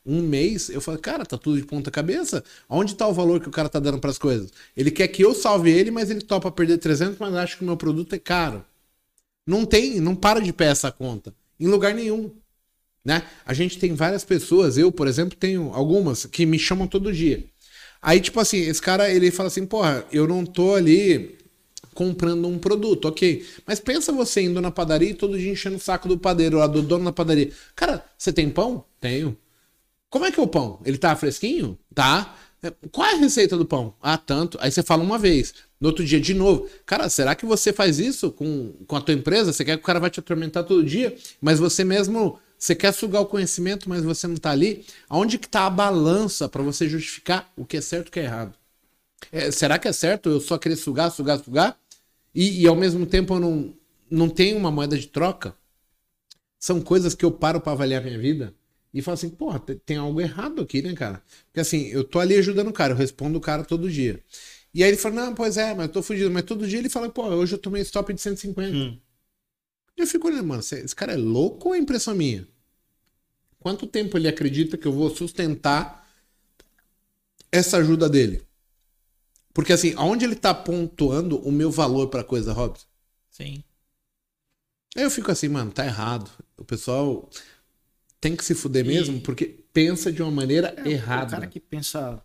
um mês, eu falo, cara, tá tudo de ponta cabeça. Onde tá o valor que o cara tá dando para as coisas? Ele quer que eu salve ele, mas ele topa perder 300, mas acha que o meu produto é caro. Não tem, não para de pé essa conta em lugar nenhum. Né? A gente tem várias pessoas, eu, por exemplo, tenho algumas que me chamam todo dia. Aí, tipo assim, esse cara, ele fala assim, porra, eu não tô ali comprando um produto, ok. Mas pensa você indo na padaria e todo dia enchendo o saco do padeiro lá, do dono da padaria. Cara, você tem pão? Tenho. Como é que é o pão? Ele tá fresquinho? Tá. É, qual é a receita do pão? Ah, tanto. Aí você fala uma vez, no outro dia de novo. Cara, será que você faz isso com, com a tua empresa? Você quer que o cara vai te atormentar todo dia, mas você mesmo você quer sugar o conhecimento, mas você não está ali. Aonde que está a balança para você justificar o que é certo e o que é errado? É, será que é certo eu só querer sugar, sugar, sugar? E, e, ao mesmo tempo eu não, não tenho uma moeda de troca? São coisas que eu paro para avaliar minha vida e falo assim, porra, tem algo errado aqui, né, cara? Porque assim, eu tô ali ajudando o cara, eu respondo o cara todo dia. E aí ele fala, não, pois é, mas eu tô fugindo. Mas todo dia ele fala, pô, hoje eu tomei stop de 150. Hum. Eu fico olhando, mano, esse cara é louco ou é impressão minha? Quanto tempo ele acredita que eu vou sustentar essa ajuda dele? Porque assim, aonde ele tá pontuando o meu valor pra coisa, Robson? Sim. Aí eu fico assim, mano, tá errado. O pessoal tem que se fuder e... mesmo porque pensa de uma maneira é, errada. O cara que pensa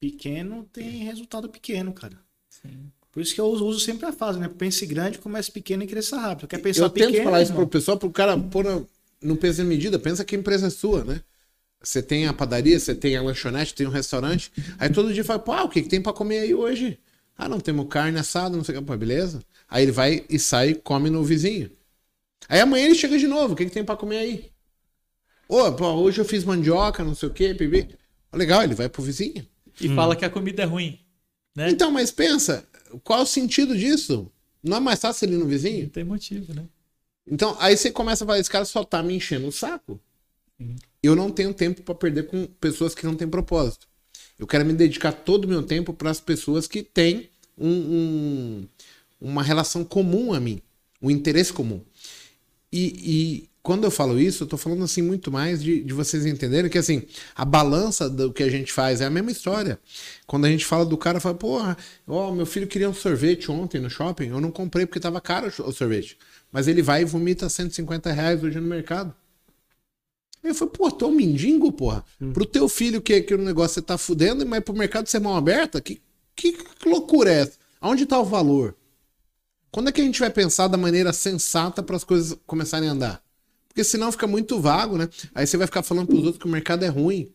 pequeno tem resultado pequeno, cara. Sim. Por isso que eu uso sempre a frase, né? Pense grande, comece pequeno e cresça rápido. Quer pensar eu pequeno? Eu tento falar isso pro pessoal, pro cara pôr não pensa em medida, pensa que a empresa é sua, né? Você tem a padaria, você tem a lanchonete, tem um restaurante. Aí todo dia fala, pô, ah, o que, que tem para comer aí hoje? Ah, não, temos carne assada, não sei o que. Pô, beleza. Aí ele vai e sai e come no vizinho. Aí amanhã ele chega de novo, o que, que tem para comer aí? Ô, pô, hoje eu fiz mandioca, não sei o que, pibi. Legal, ele vai pro vizinho. E hum. fala que a comida é ruim. Né? Então, mas pensa, qual o sentido disso? Não é mais fácil ele ir no vizinho? Não tem motivo, né? Então, aí você começa a falar, esse cara só tá me enchendo o saco. Eu não tenho tempo para perder com pessoas que não têm propósito. Eu quero me dedicar todo o meu tempo para as pessoas que têm um, um, uma relação comum a mim, um interesse comum. E, e quando eu falo isso, eu tô falando assim muito mais de, de vocês entenderem que assim, a balança do que a gente faz é a mesma história. Quando a gente fala do cara, fala, porra, ó, meu filho queria um sorvete ontem no shopping, eu não comprei porque tava caro o sorvete. Mas ele vai e vomita 150 reais hoje no mercado. Eu falei, pô, tu é um mendigo, porra. Hum. Pro teu filho que, que o negócio você tá fudendo, mas pro mercado ser mão aberta? Que, que, que loucura é essa? Aonde tá o valor? Quando é que a gente vai pensar da maneira sensata para as coisas começarem a andar? Porque senão fica muito vago, né? Aí você vai ficar falando pros outros que o mercado é ruim.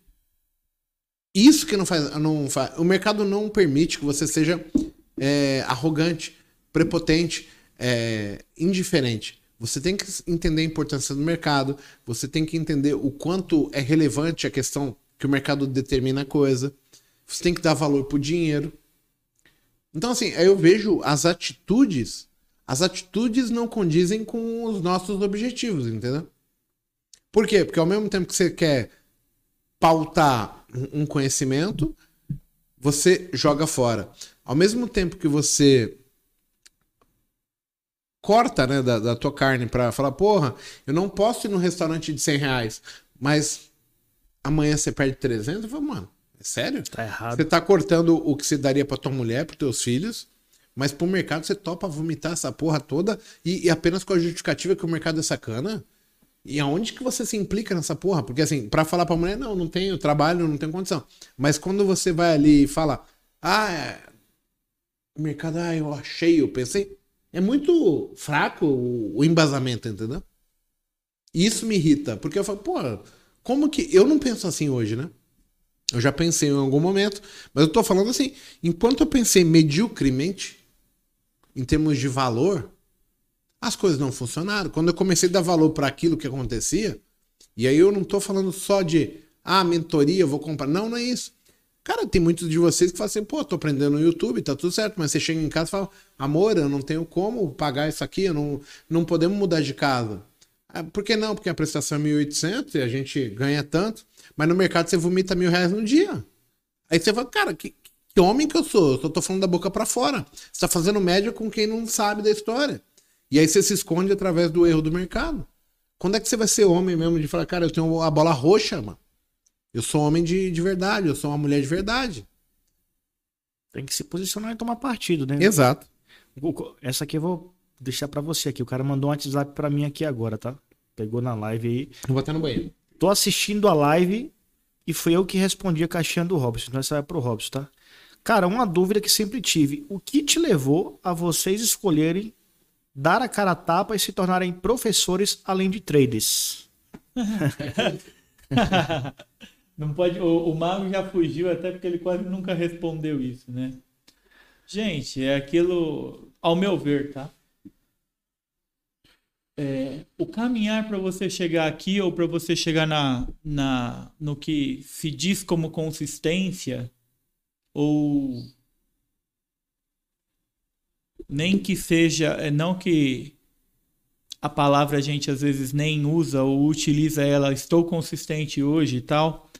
Isso que não faz, não faz. O mercado não permite que você seja é, arrogante, prepotente é, indiferente. Você tem que entender a importância do mercado, você tem que entender o quanto é relevante a questão que o mercado determina a coisa, você tem que dar valor pro dinheiro. Então, assim, aí eu vejo as atitudes, as atitudes não condizem com os nossos objetivos, entendeu? Por quê? Porque ao mesmo tempo que você quer pautar um conhecimento, você joga fora. Ao mesmo tempo que você corta né, da, da tua carne para falar, porra, eu não posso ir num restaurante de 100 reais, mas amanhã você perde 300? Eu falo, mano, é sério? Tá errado. Você tá cortando o que você daria pra tua mulher, pros teus filhos, Mas pro mercado você topa vomitar essa porra toda e, e apenas com a justificativa que o mercado é sacana. E aonde que você se implica nessa porra? Porque assim, para falar pra mulher, não, não tenho trabalho, não tenho condição. Mas quando você vai ali e fala, ah, é... o mercado, ah, eu achei, eu pensei, é muito fraco o, embasamento, entendeu? Isso me irrita, porque eu falo, pô, como que. Eu não penso assim hoje, né? Eu já pensei em algum momento, mas eu tô falando assim, enquanto eu pensei mediocremente, em termos de valor, as coisas não funcionaram. Quando eu comecei a dar valor para aquilo que acontecia, e aí eu não tô falando só de, ah, mentoria, eu vou comprar. Não, não é isso. Cara, tem muitos de vocês que falam assim, pô, tô aprendendo no YouTube, tá tudo certo, mas você chega em casa e fala, amor, eu não tenho como pagar isso aqui, eu não, não podemos mudar de casa. Ah, por que não? Porque a prestação é 1.800 e a gente ganha tanto, mas no mercado você vomita mil reais no dia. Aí você fala, cara, que, que homem que eu sou? Eu só tô falando da boca para fora. Você tá fazendo média com quem não sabe da história. E aí você se esconde através do erro do mercado. Quando é que você vai ser homem mesmo de falar, cara, eu tenho a bola roxa, mano? Eu sou homem de, de verdade, eu sou uma mulher de verdade. Tem que se posicionar e tomar partido, né? Exato. Essa aqui eu vou deixar para você aqui. O cara mandou um WhatsApp para mim aqui agora, tá? Pegou na live aí. Eu vou até no banheiro. Tô assistindo a live e foi eu que respondi a caixinha do Robson. Então essa vai pro Robson, tá? Cara, uma dúvida que sempre tive. O que te levou a vocês escolherem dar a cara a tapa e se tornarem professores além de traders? Não pode, o, o Mago já fugiu até porque ele quase nunca respondeu isso, né? Gente, é aquilo, ao meu ver, tá? É, o caminhar para você chegar aqui ou para você chegar na, na, no que se diz como consistência ou nem que seja, é, não que a palavra a gente às vezes nem usa ou utiliza ela, estou consistente hoje e tal,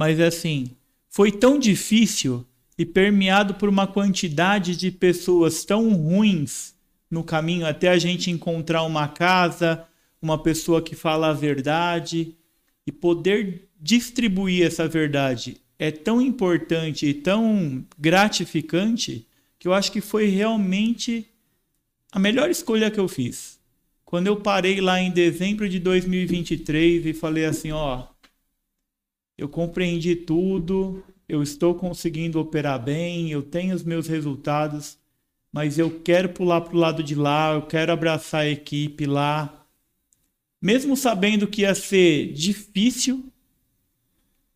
mas assim, foi tão difícil e permeado por uma quantidade de pessoas tão ruins no caminho até a gente encontrar uma casa, uma pessoa que fala a verdade e poder distribuir essa verdade é tão importante e tão gratificante que eu acho que foi realmente a melhor escolha que eu fiz. Quando eu parei lá em dezembro de 2023 e falei assim, ó, eu compreendi tudo, eu estou conseguindo operar bem, eu tenho os meus resultados, mas eu quero pular para o lado de lá, eu quero abraçar a equipe lá. Mesmo sabendo que ia ser difícil,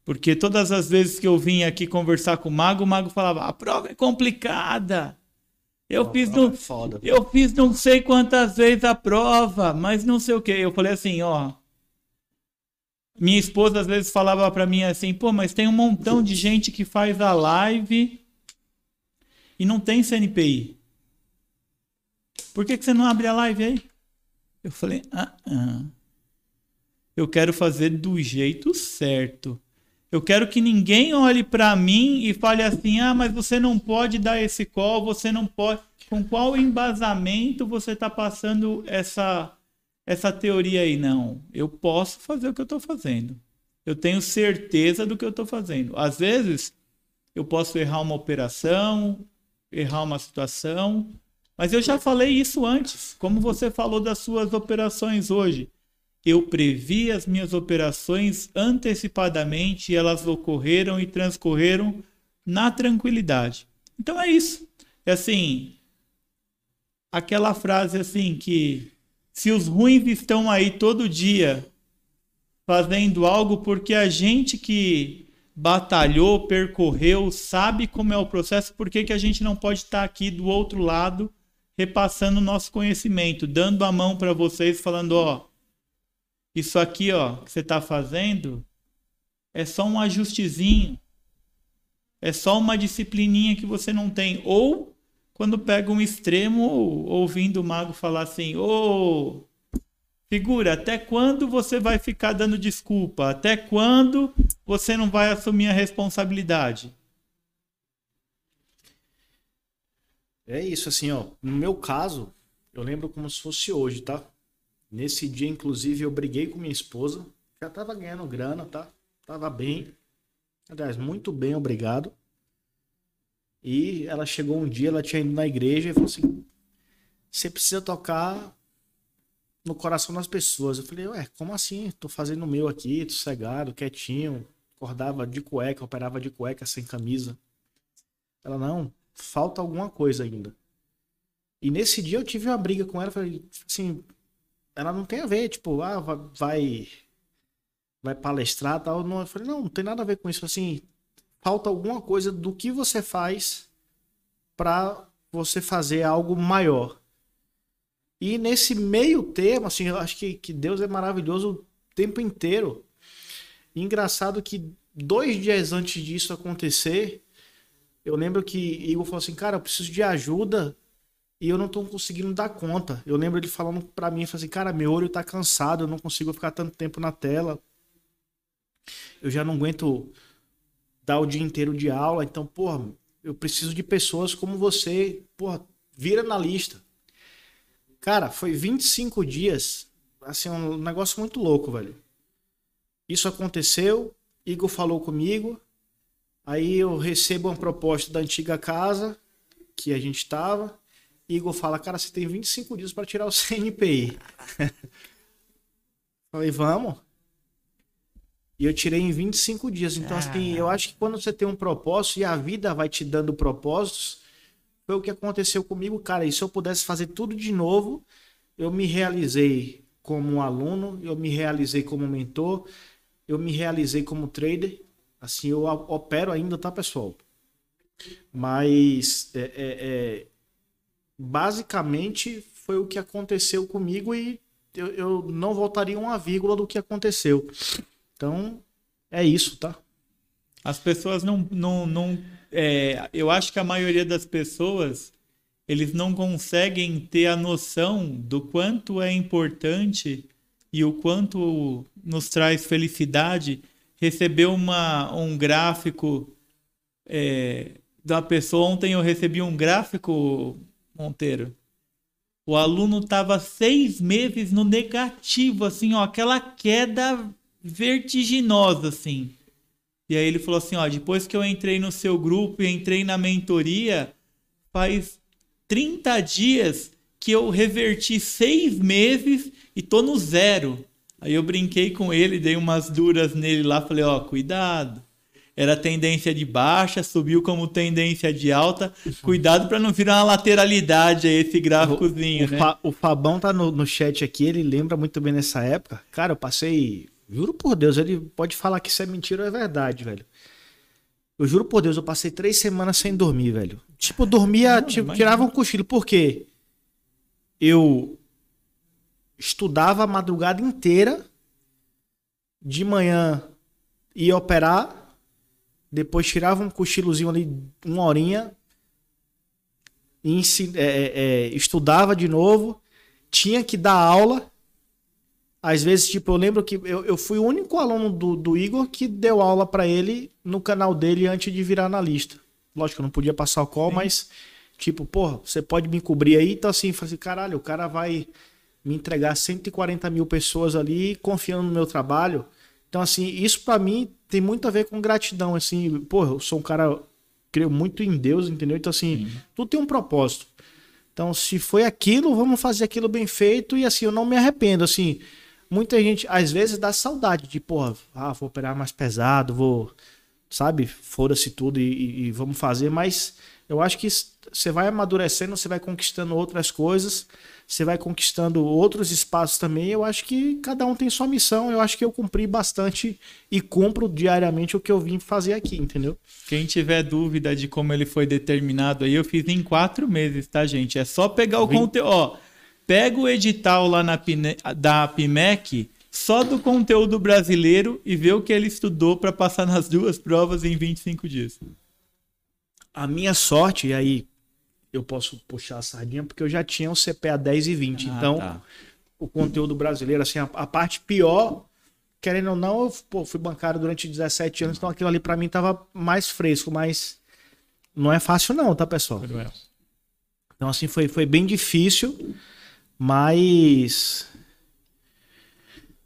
porque todas as vezes que eu vim aqui conversar com o Mago, o Mago falava: a prova é complicada. Eu, fiz, não, é eu fiz não sei quantas vezes a prova, mas não sei o que. Eu falei assim: ó. Minha esposa às vezes falava para mim assim: pô, mas tem um montão de gente que faz a live e não tem CNPI. Por que, que você não abre a live aí? Eu falei: ah, ah. Eu quero fazer do jeito certo. Eu quero que ninguém olhe para mim e fale assim: ah, mas você não pode dar esse call, você não pode. Com qual embasamento você está passando essa, essa teoria aí? Não, eu posso fazer o que eu estou fazendo. Eu tenho certeza do que eu estou fazendo. Às vezes, eu posso errar uma operação, errar uma situação, mas eu já falei isso antes, como você falou das suas operações hoje eu previ as minhas operações antecipadamente elas ocorreram e transcorreram na tranquilidade. Então é isso. É assim, aquela frase assim que se os ruins estão aí todo dia fazendo algo porque a gente que batalhou, percorreu, sabe como é o processo, por que, que a gente não pode estar aqui do outro lado repassando o nosso conhecimento, dando a mão para vocês, falando, ó, isso aqui, ó, que você está fazendo, é só um ajustezinho. É só uma disciplininha que você não tem. Ou quando pega um extremo, ouvindo o mago falar assim: Ô, oh, figura, até quando você vai ficar dando desculpa? Até quando você não vai assumir a responsabilidade? É isso, assim, ó. No meu caso, eu lembro como se fosse hoje, tá? Nesse dia, inclusive, eu briguei com minha esposa. Já tava ganhando grana, tá? Tava bem. Aliás, muito bem, obrigado. E ela chegou um dia, ela tinha ido na igreja e falou assim: você precisa tocar no coração das pessoas. Eu falei, ué, como assim? Tô fazendo o meu aqui, sossegado, quietinho. Acordava de cueca, operava de cueca, sem camisa. Ela, não, falta alguma coisa ainda. E nesse dia eu tive uma briga com ela, falei, assim, ela não tem a ver, tipo, ah, vai vai palestrar tal. Não, eu falei, não, não tem nada a ver com isso. Assim, falta alguma coisa do que você faz para você fazer algo maior. E nesse meio termo, assim, eu acho que, que Deus é maravilhoso o tempo inteiro. E engraçado que dois dias antes disso acontecer, eu lembro que Igor falou assim, cara, eu preciso de ajuda e eu não tô conseguindo dar conta. Eu lembro ele falando para mim, assim, cara, meu olho tá cansado, eu não consigo ficar tanto tempo na tela. Eu já não aguento dar o dia inteiro de aula, então, porra, eu preciso de pessoas como você, porra, vira na lista. Cara, foi 25 dias, assim, um negócio muito louco, velho. Isso aconteceu, Igor falou comigo, aí eu recebo uma proposta da antiga casa que a gente estava. Igor fala, cara, você tem 25 dias para tirar o CNPI. Falei, vamos. E eu tirei em 25 dias. Então, assim, eu acho que quando você tem um propósito e a vida vai te dando propósitos, foi o que aconteceu comigo, cara. E se eu pudesse fazer tudo de novo, eu me realizei como um aluno, eu me realizei como mentor, eu me realizei como trader. Assim, eu opero ainda, tá, pessoal? Mas, é, é, é, basicamente, foi o que aconteceu comigo e eu, eu não voltaria uma vírgula do que aconteceu. Então, é isso, tá? As pessoas não. não, não é, eu acho que a maioria das pessoas eles não conseguem ter a noção do quanto é importante e o quanto nos traz felicidade receber uma, um gráfico é, da pessoa. Ontem eu recebi um gráfico, Monteiro. O aluno estava seis meses no negativo, assim, ó, aquela queda vertiginosa, assim. E aí ele falou assim, ó, depois que eu entrei no seu grupo e entrei na mentoria, faz 30 dias que eu reverti seis meses e tô no zero. Aí eu brinquei com ele, dei umas duras nele lá, falei, ó, cuidado. Era tendência de baixa, subiu como tendência de alta. Cuidado para não virar uma lateralidade aí esse gráficozinho, o, né? Fa, o Fabão tá no, no chat aqui, ele lembra muito bem nessa época. Cara, eu passei Juro por Deus, ele pode falar que isso é mentira ou é verdade, velho. Eu juro por Deus, eu passei três semanas sem dormir, velho. Tipo, dormia, Não, tipo, tirava um cochilo. Por quê? Eu estudava a madrugada inteira, de manhã ia operar, depois tirava um cochilozinho ali, uma horinha, e é, é, é, estudava de novo, tinha que dar aula, às vezes, tipo, eu lembro que eu, eu fui o único aluno do, do Igor que deu aula para ele no canal dele antes de virar analista. Lógico, eu não podia passar o call, Sim. mas, tipo, porra, você pode me cobrir aí? Então, assim, falei assim, caralho, o cara vai me entregar 140 mil pessoas ali confiando no meu trabalho. Então, assim, isso para mim tem muito a ver com gratidão, assim, porra, eu sou um cara, creio muito em Deus, entendeu? Então, assim, Sim. tudo tem um propósito. Então, se foi aquilo, vamos fazer aquilo bem feito e, assim, eu não me arrependo, assim muita gente, às vezes, dá saudade de, porra, ah, vou operar mais pesado, vou, sabe, foda-se tudo e, e, e, vamos fazer, mas eu acho que você vai amadurecendo, você vai conquistando outras coisas, você vai conquistando outros espaços também. Eu acho que cada um tem sua missão. Eu acho que eu cumpri bastante e cumpro diariamente o que eu vim fazer aqui, entendeu? Quem tiver dúvida de como ele foi determinado aí, eu fiz em quatro meses, tá, gente? É só pegar o conteúdo. Pega o edital lá na, da PIMEC só do conteúdo brasileiro e vê o que ele estudou para passar nas duas provas em 25 dias. A minha sorte, e aí eu posso puxar a sardinha, porque eu já tinha o CPA 10 e 20. Ah, então, tá. o conteúdo brasileiro, assim, a, a, parte pior, querendo ou não, eu pô, fui bancário durante 17 anos, então aquilo ali para mim tava mais fresco, mas não é fácil não, tá, pessoal? Então, assim, foi, foi bem difícil. Mas.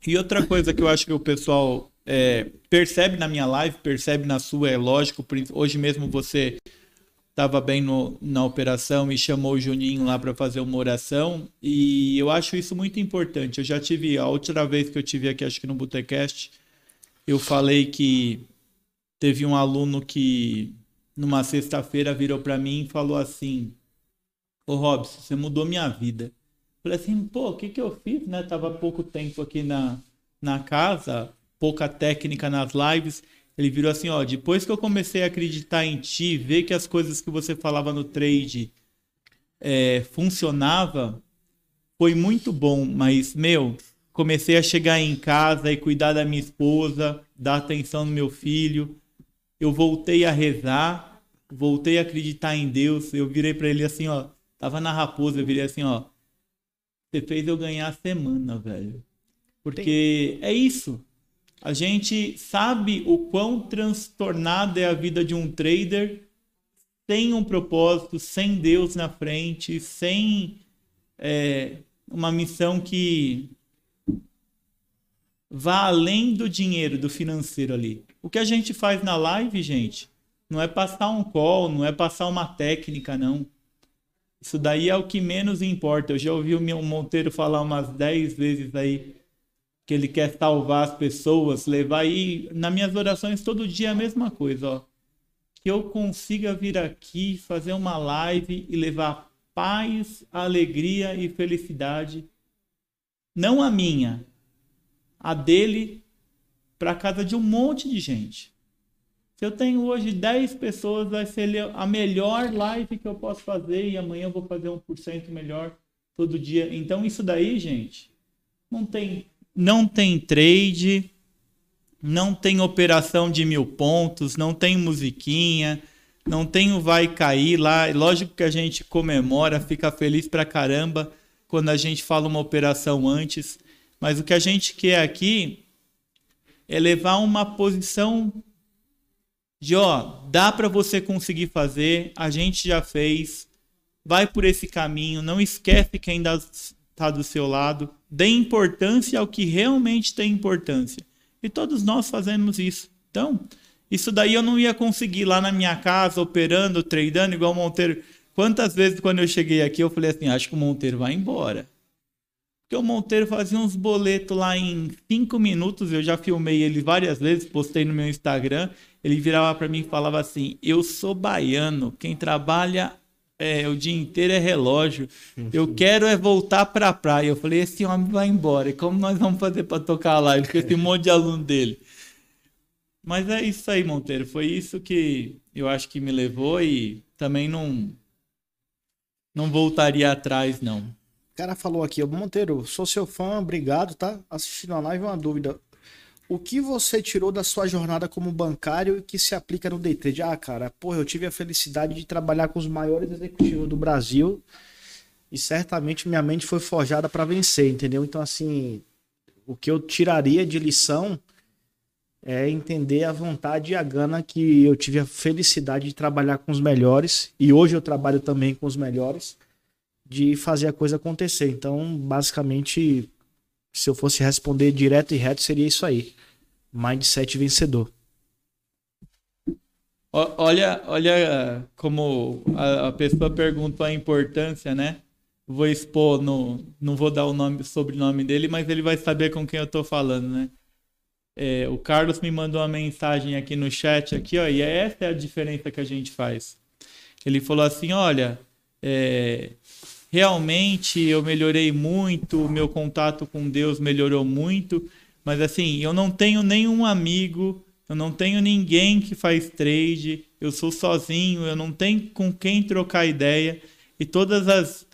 E outra coisa que eu acho que o pessoal é, percebe na minha live, percebe na sua, é lógico, hoje mesmo você estava bem no, na operação e chamou o Juninho lá para fazer uma oração. E eu acho isso muito importante. Eu já tive, a outra vez que eu tive aqui, acho que no Botecast, eu falei que teve um aluno que, numa sexta-feira, virou para mim e falou assim: Ô Robson, você mudou minha vida. Falei assim, pô, o que, que eu fiz, né? Tava pouco tempo aqui na, na casa, pouca técnica nas lives. Ele virou assim, ó, depois que eu comecei a acreditar em ti, ver que as coisas que você falava no trade é, funcionava, foi muito bom, mas, meu, comecei a chegar em casa e cuidar da minha esposa, dar atenção no meu filho. Eu voltei a rezar, voltei a acreditar em Deus. Eu virei para ele assim, ó, tava na raposa, eu virei assim, ó, você fez eu ganhar a semana, velho. Porque Tem... é isso. A gente sabe o quão transtornada é a vida de um trader sem um propósito, sem Deus na frente, sem é, uma missão que vá além do dinheiro, do financeiro ali. O que a gente faz na live, gente, não é passar um call, não é passar uma técnica, não. Isso daí é o que menos importa. Eu já ouvi o meu Monteiro falar umas 10 vezes aí que ele quer salvar as pessoas, levar aí. Nas minhas orações, todo dia é a mesma coisa, ó. Que eu consiga vir aqui, fazer uma live e levar paz, alegria e felicidade. Não a minha, a dele, para casa de um monte de gente. Se eu tenho hoje 10 pessoas, vai ser a melhor live que eu posso fazer e amanhã eu vou fazer 1% melhor todo dia. Então, isso daí, gente, não tem não tem trade, não tem operação de mil pontos, não tem musiquinha, não tem o vai cair lá. Lógico que a gente comemora, fica feliz pra caramba quando a gente fala uma operação antes, mas o que a gente quer aqui é levar uma posição de ó, dá para você conseguir fazer, a gente já fez, vai por esse caminho, não esquece quem está do seu lado, dê importância ao que realmente tem importância. E todos nós fazemos isso. Então, isso daí eu não ia conseguir lá na minha casa, operando, tradando, igual o Monteiro. Quantas vezes quando eu cheguei aqui eu falei assim, acho que o Monteiro vai embora. Porque o Monteiro fazia uns boletos lá em cinco minutos, eu já filmei ele várias vezes, postei no meu Instagram. Ele virava para mim e falava assim: Eu sou baiano, quem trabalha é, o dia inteiro é relógio. Eu quero é voltar para a praia. Eu falei, esse homem vai embora. E como nós vamos fazer para tocar lá? Ele com esse monte de aluno dele. Mas é isso aí, Monteiro. Foi isso que eu acho que me levou e também não não voltaria atrás, não. Cara falou aqui, Monteiro, sou seu fã, obrigado, tá? Assistindo a live, uma dúvida. O que você tirou da sua jornada como bancário e que se aplica no day trade? Ah, cara, porra, eu tive a felicidade de trabalhar com os maiores executivos do Brasil e certamente minha mente foi forjada para vencer, entendeu? Então, assim, o que eu tiraria de lição é entender a vontade e a gana que eu tive a felicidade de trabalhar com os melhores e hoje eu trabalho também com os melhores de fazer a coisa acontecer. Então, basicamente, se eu fosse responder direto e reto, seria isso aí. Mindset vencedor. Olha, olha como a, pessoa perguntou a importância, né? Vou expor, no, não vou dar o nome, sobrenome dele, mas ele vai saber com quem eu estou falando, né? É, o Carlos me mandou uma mensagem aqui no chat, aqui, ó, e essa é a diferença que a gente faz. Ele falou assim: olha, é, realmente eu melhorei muito, o meu contato com Deus melhorou muito, mas assim, eu não tenho nenhum amigo, eu não tenho ninguém que faz trade, eu sou sozinho, eu não tenho com quem trocar ideia, e todas as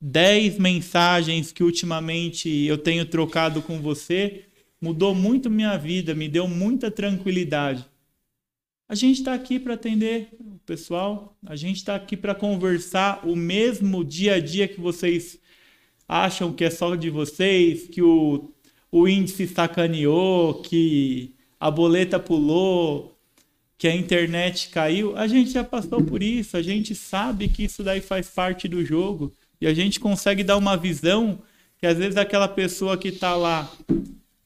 10 mensagens que ultimamente eu tenho trocado com você mudou muito minha vida, me deu muita tranquilidade. A gente está aqui para atender o pessoal, a gente está aqui para conversar o mesmo dia a dia que vocês acham que é só de vocês, que o, o índice sacaneou, que a boleta pulou, que a internet caiu. A gente já passou por isso, a gente sabe que isso daí faz parte do jogo e a gente consegue dar uma visão que às vezes aquela pessoa que está lá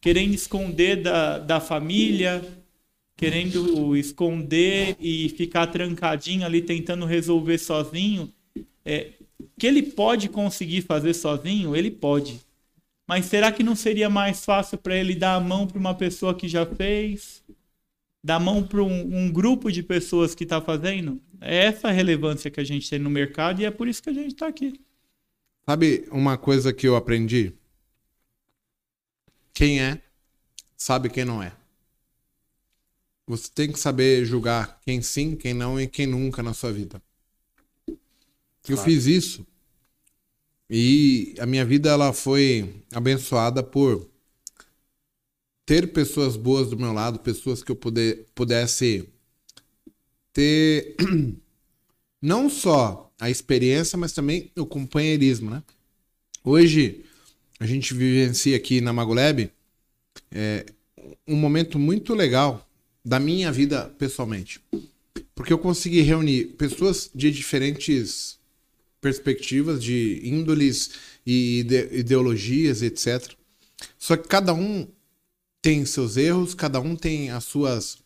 querendo esconder da, da família, querendo esconder e ficar trancadinho ali tentando resolver sozinho, é, que ele pode conseguir fazer sozinho, ele pode. Mas será que não seria mais fácil para ele dar a mão para uma pessoa que já fez? Dar a mão para um, um, grupo de pessoas que está fazendo? É essa a relevância que a gente tem no mercado e é por isso que a gente está aqui. Sabe uma coisa que eu aprendi? Quem é, sabe quem não é. Você tem que saber julgar quem sim, quem não e quem nunca na sua vida. Eu fiz isso e a minha vida ela foi abençoada por ter pessoas boas do meu lado, pessoas que eu puder, pudesse ter não só a experiência, mas também o companheirismo, né? Hoje a gente vivencia aqui na Magolab é, um momento muito legal da minha vida pessoalmente, porque eu consegui reunir pessoas de diferentes perspectivas, de índoles e ide ideologias, etc. Só que cada um tem seus erros, cada um tem as suas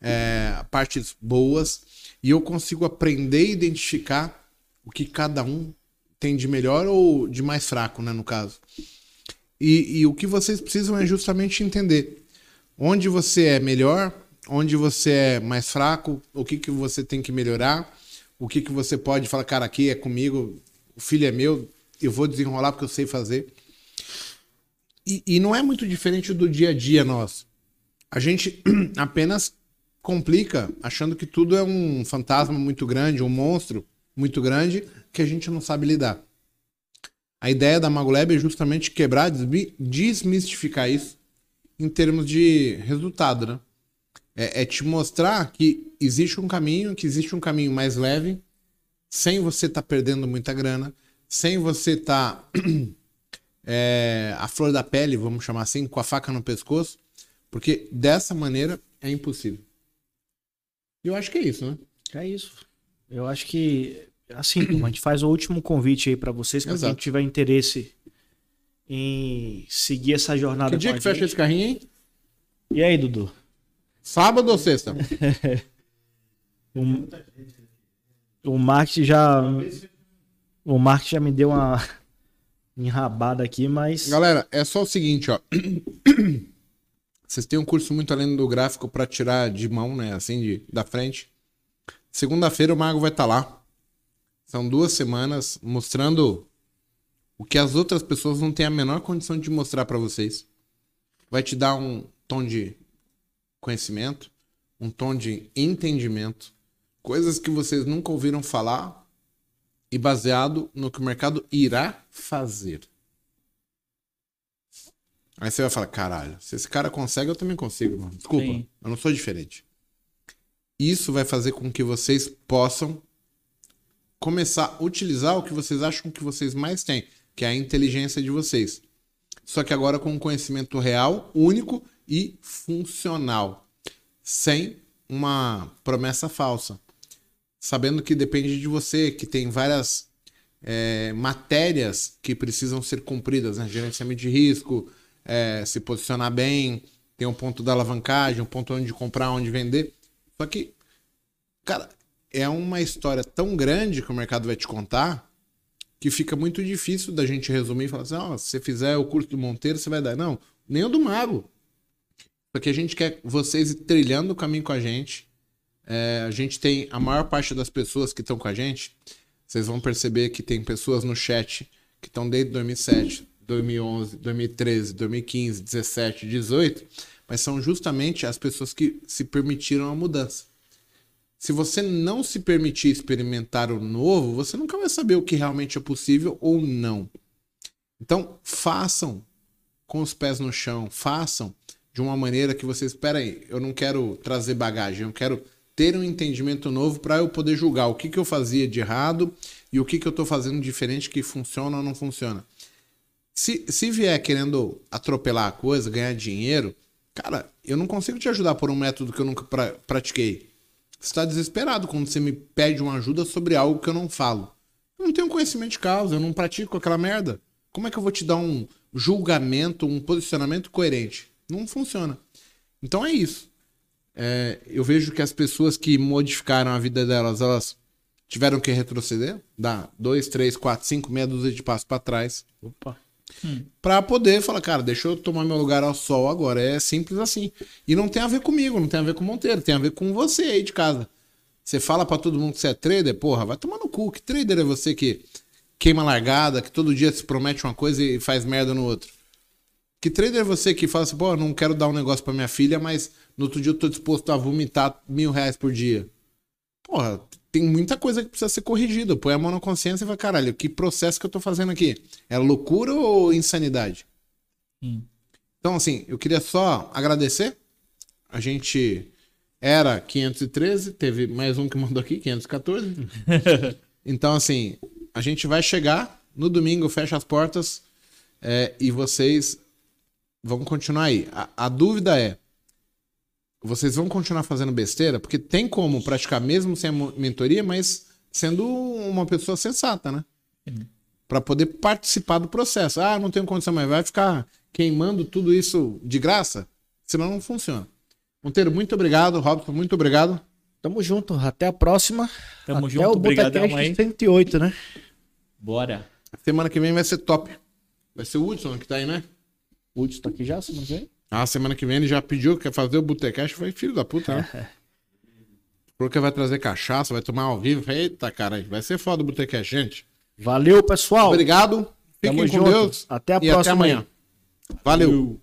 é, partes boas, e eu consigo aprender e identificar o que cada um tem de melhor ou de mais fraco, né, no caso. E, e o que vocês precisam é justamente entender onde você é melhor, onde você é mais fraco, o que, que você tem que melhorar o que, que você pode falar, cara, aqui é comigo, o filho é meu, eu vou desenrolar porque eu sei fazer. E, e não é muito diferente do dia a dia nosso. A gente apenas complica achando que tudo é um fantasma muito grande, um monstro muito grande que a gente não sabe lidar. A ideia da Magolab é justamente quebrar, desmistificar isso em termos de resultado, né? É, é, te mostrar que existe um caminho, que existe um caminho mais leve, sem você estar tá perdendo muita grana, sem você estar tá, é, a flor da pele, vamos chamar assim, com a faca no pescoço, porque dessa maneira é impossível. Eu acho que é isso, né? É isso. Eu acho que, assim, a gente faz o último convite aí para vocês, para quem tiver interesse em seguir essa jornada. Que dia que fecha esse carrinho, hein? E aí, Dudu? Sábado ou sexta? o, o marketing já. O marketing já me deu uma enrabada aqui, mas. Galera, é só o seguinte, ó. Vocês têm um curso muito além do gráfico para tirar de mão, né? Assim, de, da frente. Segunda-feira o Mago vai estar tá lá. São duas semanas mostrando o que as outras pessoas não têm a menor condição de mostrar para vocês. Vai te dar um tom de conhecimento, um tom de entendimento, coisas que vocês nunca ouviram falar e baseado no que o mercado irá fazer. Aí você vai falar, caralho, se esse cara consegue, eu também consigo, mano. Desculpa, Sim. eu não sou diferente. Isso vai fazer com que vocês possam começar a utilizar o que vocês acham que vocês mais têm, que é a inteligência de vocês. Só que agora com um conhecimento real, único e funcional, sem uma promessa falsa. Sabendo que depende de você, que tem várias é, matérias que precisam ser cumpridas, né? Gerenciamento de risco, é, se posicionar bem, tem um ponto da alavancagem, um ponto onde comprar, onde vender. Só que, cara, é uma história tão grande que o mercado vai te contar que fica muito difícil da gente resumir e falar assim: oh, se você fizer o curso do Monteiro, você vai dar. Não, nem o do Mago. Porque a gente quer vocês trilhando o caminho com a gente. É, a gente tem a maior parte das pessoas que estão com a gente. Vocês vão perceber que tem pessoas no chat que estão desde 2007, 2011, 2013, 2015, 17, 18, mas são justamente as pessoas que se permitiram a mudança. Se você não se permitir experimentar o novo, você nunca vai saber o que realmente é possível ou não. Então, façam com os pés no chão, façam de uma maneira que vocês, espera aí, eu não quero trazer bagagem, eu quero ter um entendimento novo para eu poder julgar o que, que eu fazia de errado e o que, que eu estou fazendo diferente que funciona ou não funciona. Se, se vier querendo atropelar a coisa, ganhar dinheiro, cara, eu não consigo te ajudar por um método que eu nunca pra, pratiquei. Você está desesperado quando você me pede uma ajuda sobre algo que eu não falo. Eu não tenho conhecimento de causa, eu não pratico aquela merda. Como é que eu vou te dar um julgamento, um posicionamento coerente? Não funciona. Então é isso. é, eu vejo que as pessoas que modificaram a vida delas, elas tiveram que retroceder, dar dois, três, quatro, cinco, meia dúzia de passos para trás. Opa. Hum. Pra poder falar, cara, deixa eu tomar meu lugar ao sol agora. É simples assim. E não tem a ver comigo, não tem a ver com o Monteiro, tem a ver com você aí de casa. Você fala para todo mundo que você é trader, porra, vai tomar no cu. Que trader é você que queima largada, que todo dia se promete uma coisa e faz merda no outro? Que trader é você que fala assim, pô, não quero dar um negócio para minha filha, mas no outro dia eu tô disposto a vomitar mil reais por dia? Porra, tem muita coisa que precisa ser corrigida. Põe a mão na consciência e vai, caralho, que processo que eu tô fazendo aqui? É loucura ou insanidade? Hum. Então, assim, eu queria só agradecer. A gente era 513, teve mais um que mandou aqui, 514. então, assim, a gente vai chegar no domingo, fecha as portas é, e vocês vão continuar aí. A, a, dúvida é: vocês vão continuar fazendo besteira? Porque tem como praticar mesmo sem a mentoria, mas sendo uma pessoa sensata, né? Para poder participar do processo. Ah, não tenho condição, mas vai ficar queimando tudo isso de graça? Senão não funciona. Monteiro, muito obrigado. Robson, muito obrigado. Tamo junto. Até a próxima. Tamo Até junto. o Botacast 108, né? Bora. Semana que vem vai ser top. Vai ser o Hudson que tá aí, né? O Hudson tá aqui já semana que vem? Ah, semana que vem ele já pediu, quer fazer o Botecast. Foi filho da puta, né? Falou que vai trazer cachaça, vai tomar ao vivo. Eita, cara, vai ser foda o Botecast, gente. Valeu, pessoal. Obrigado. Fiquem Tamo com junto. Deus. Até a e próxima. Até amanhã. Valeu. Valeu.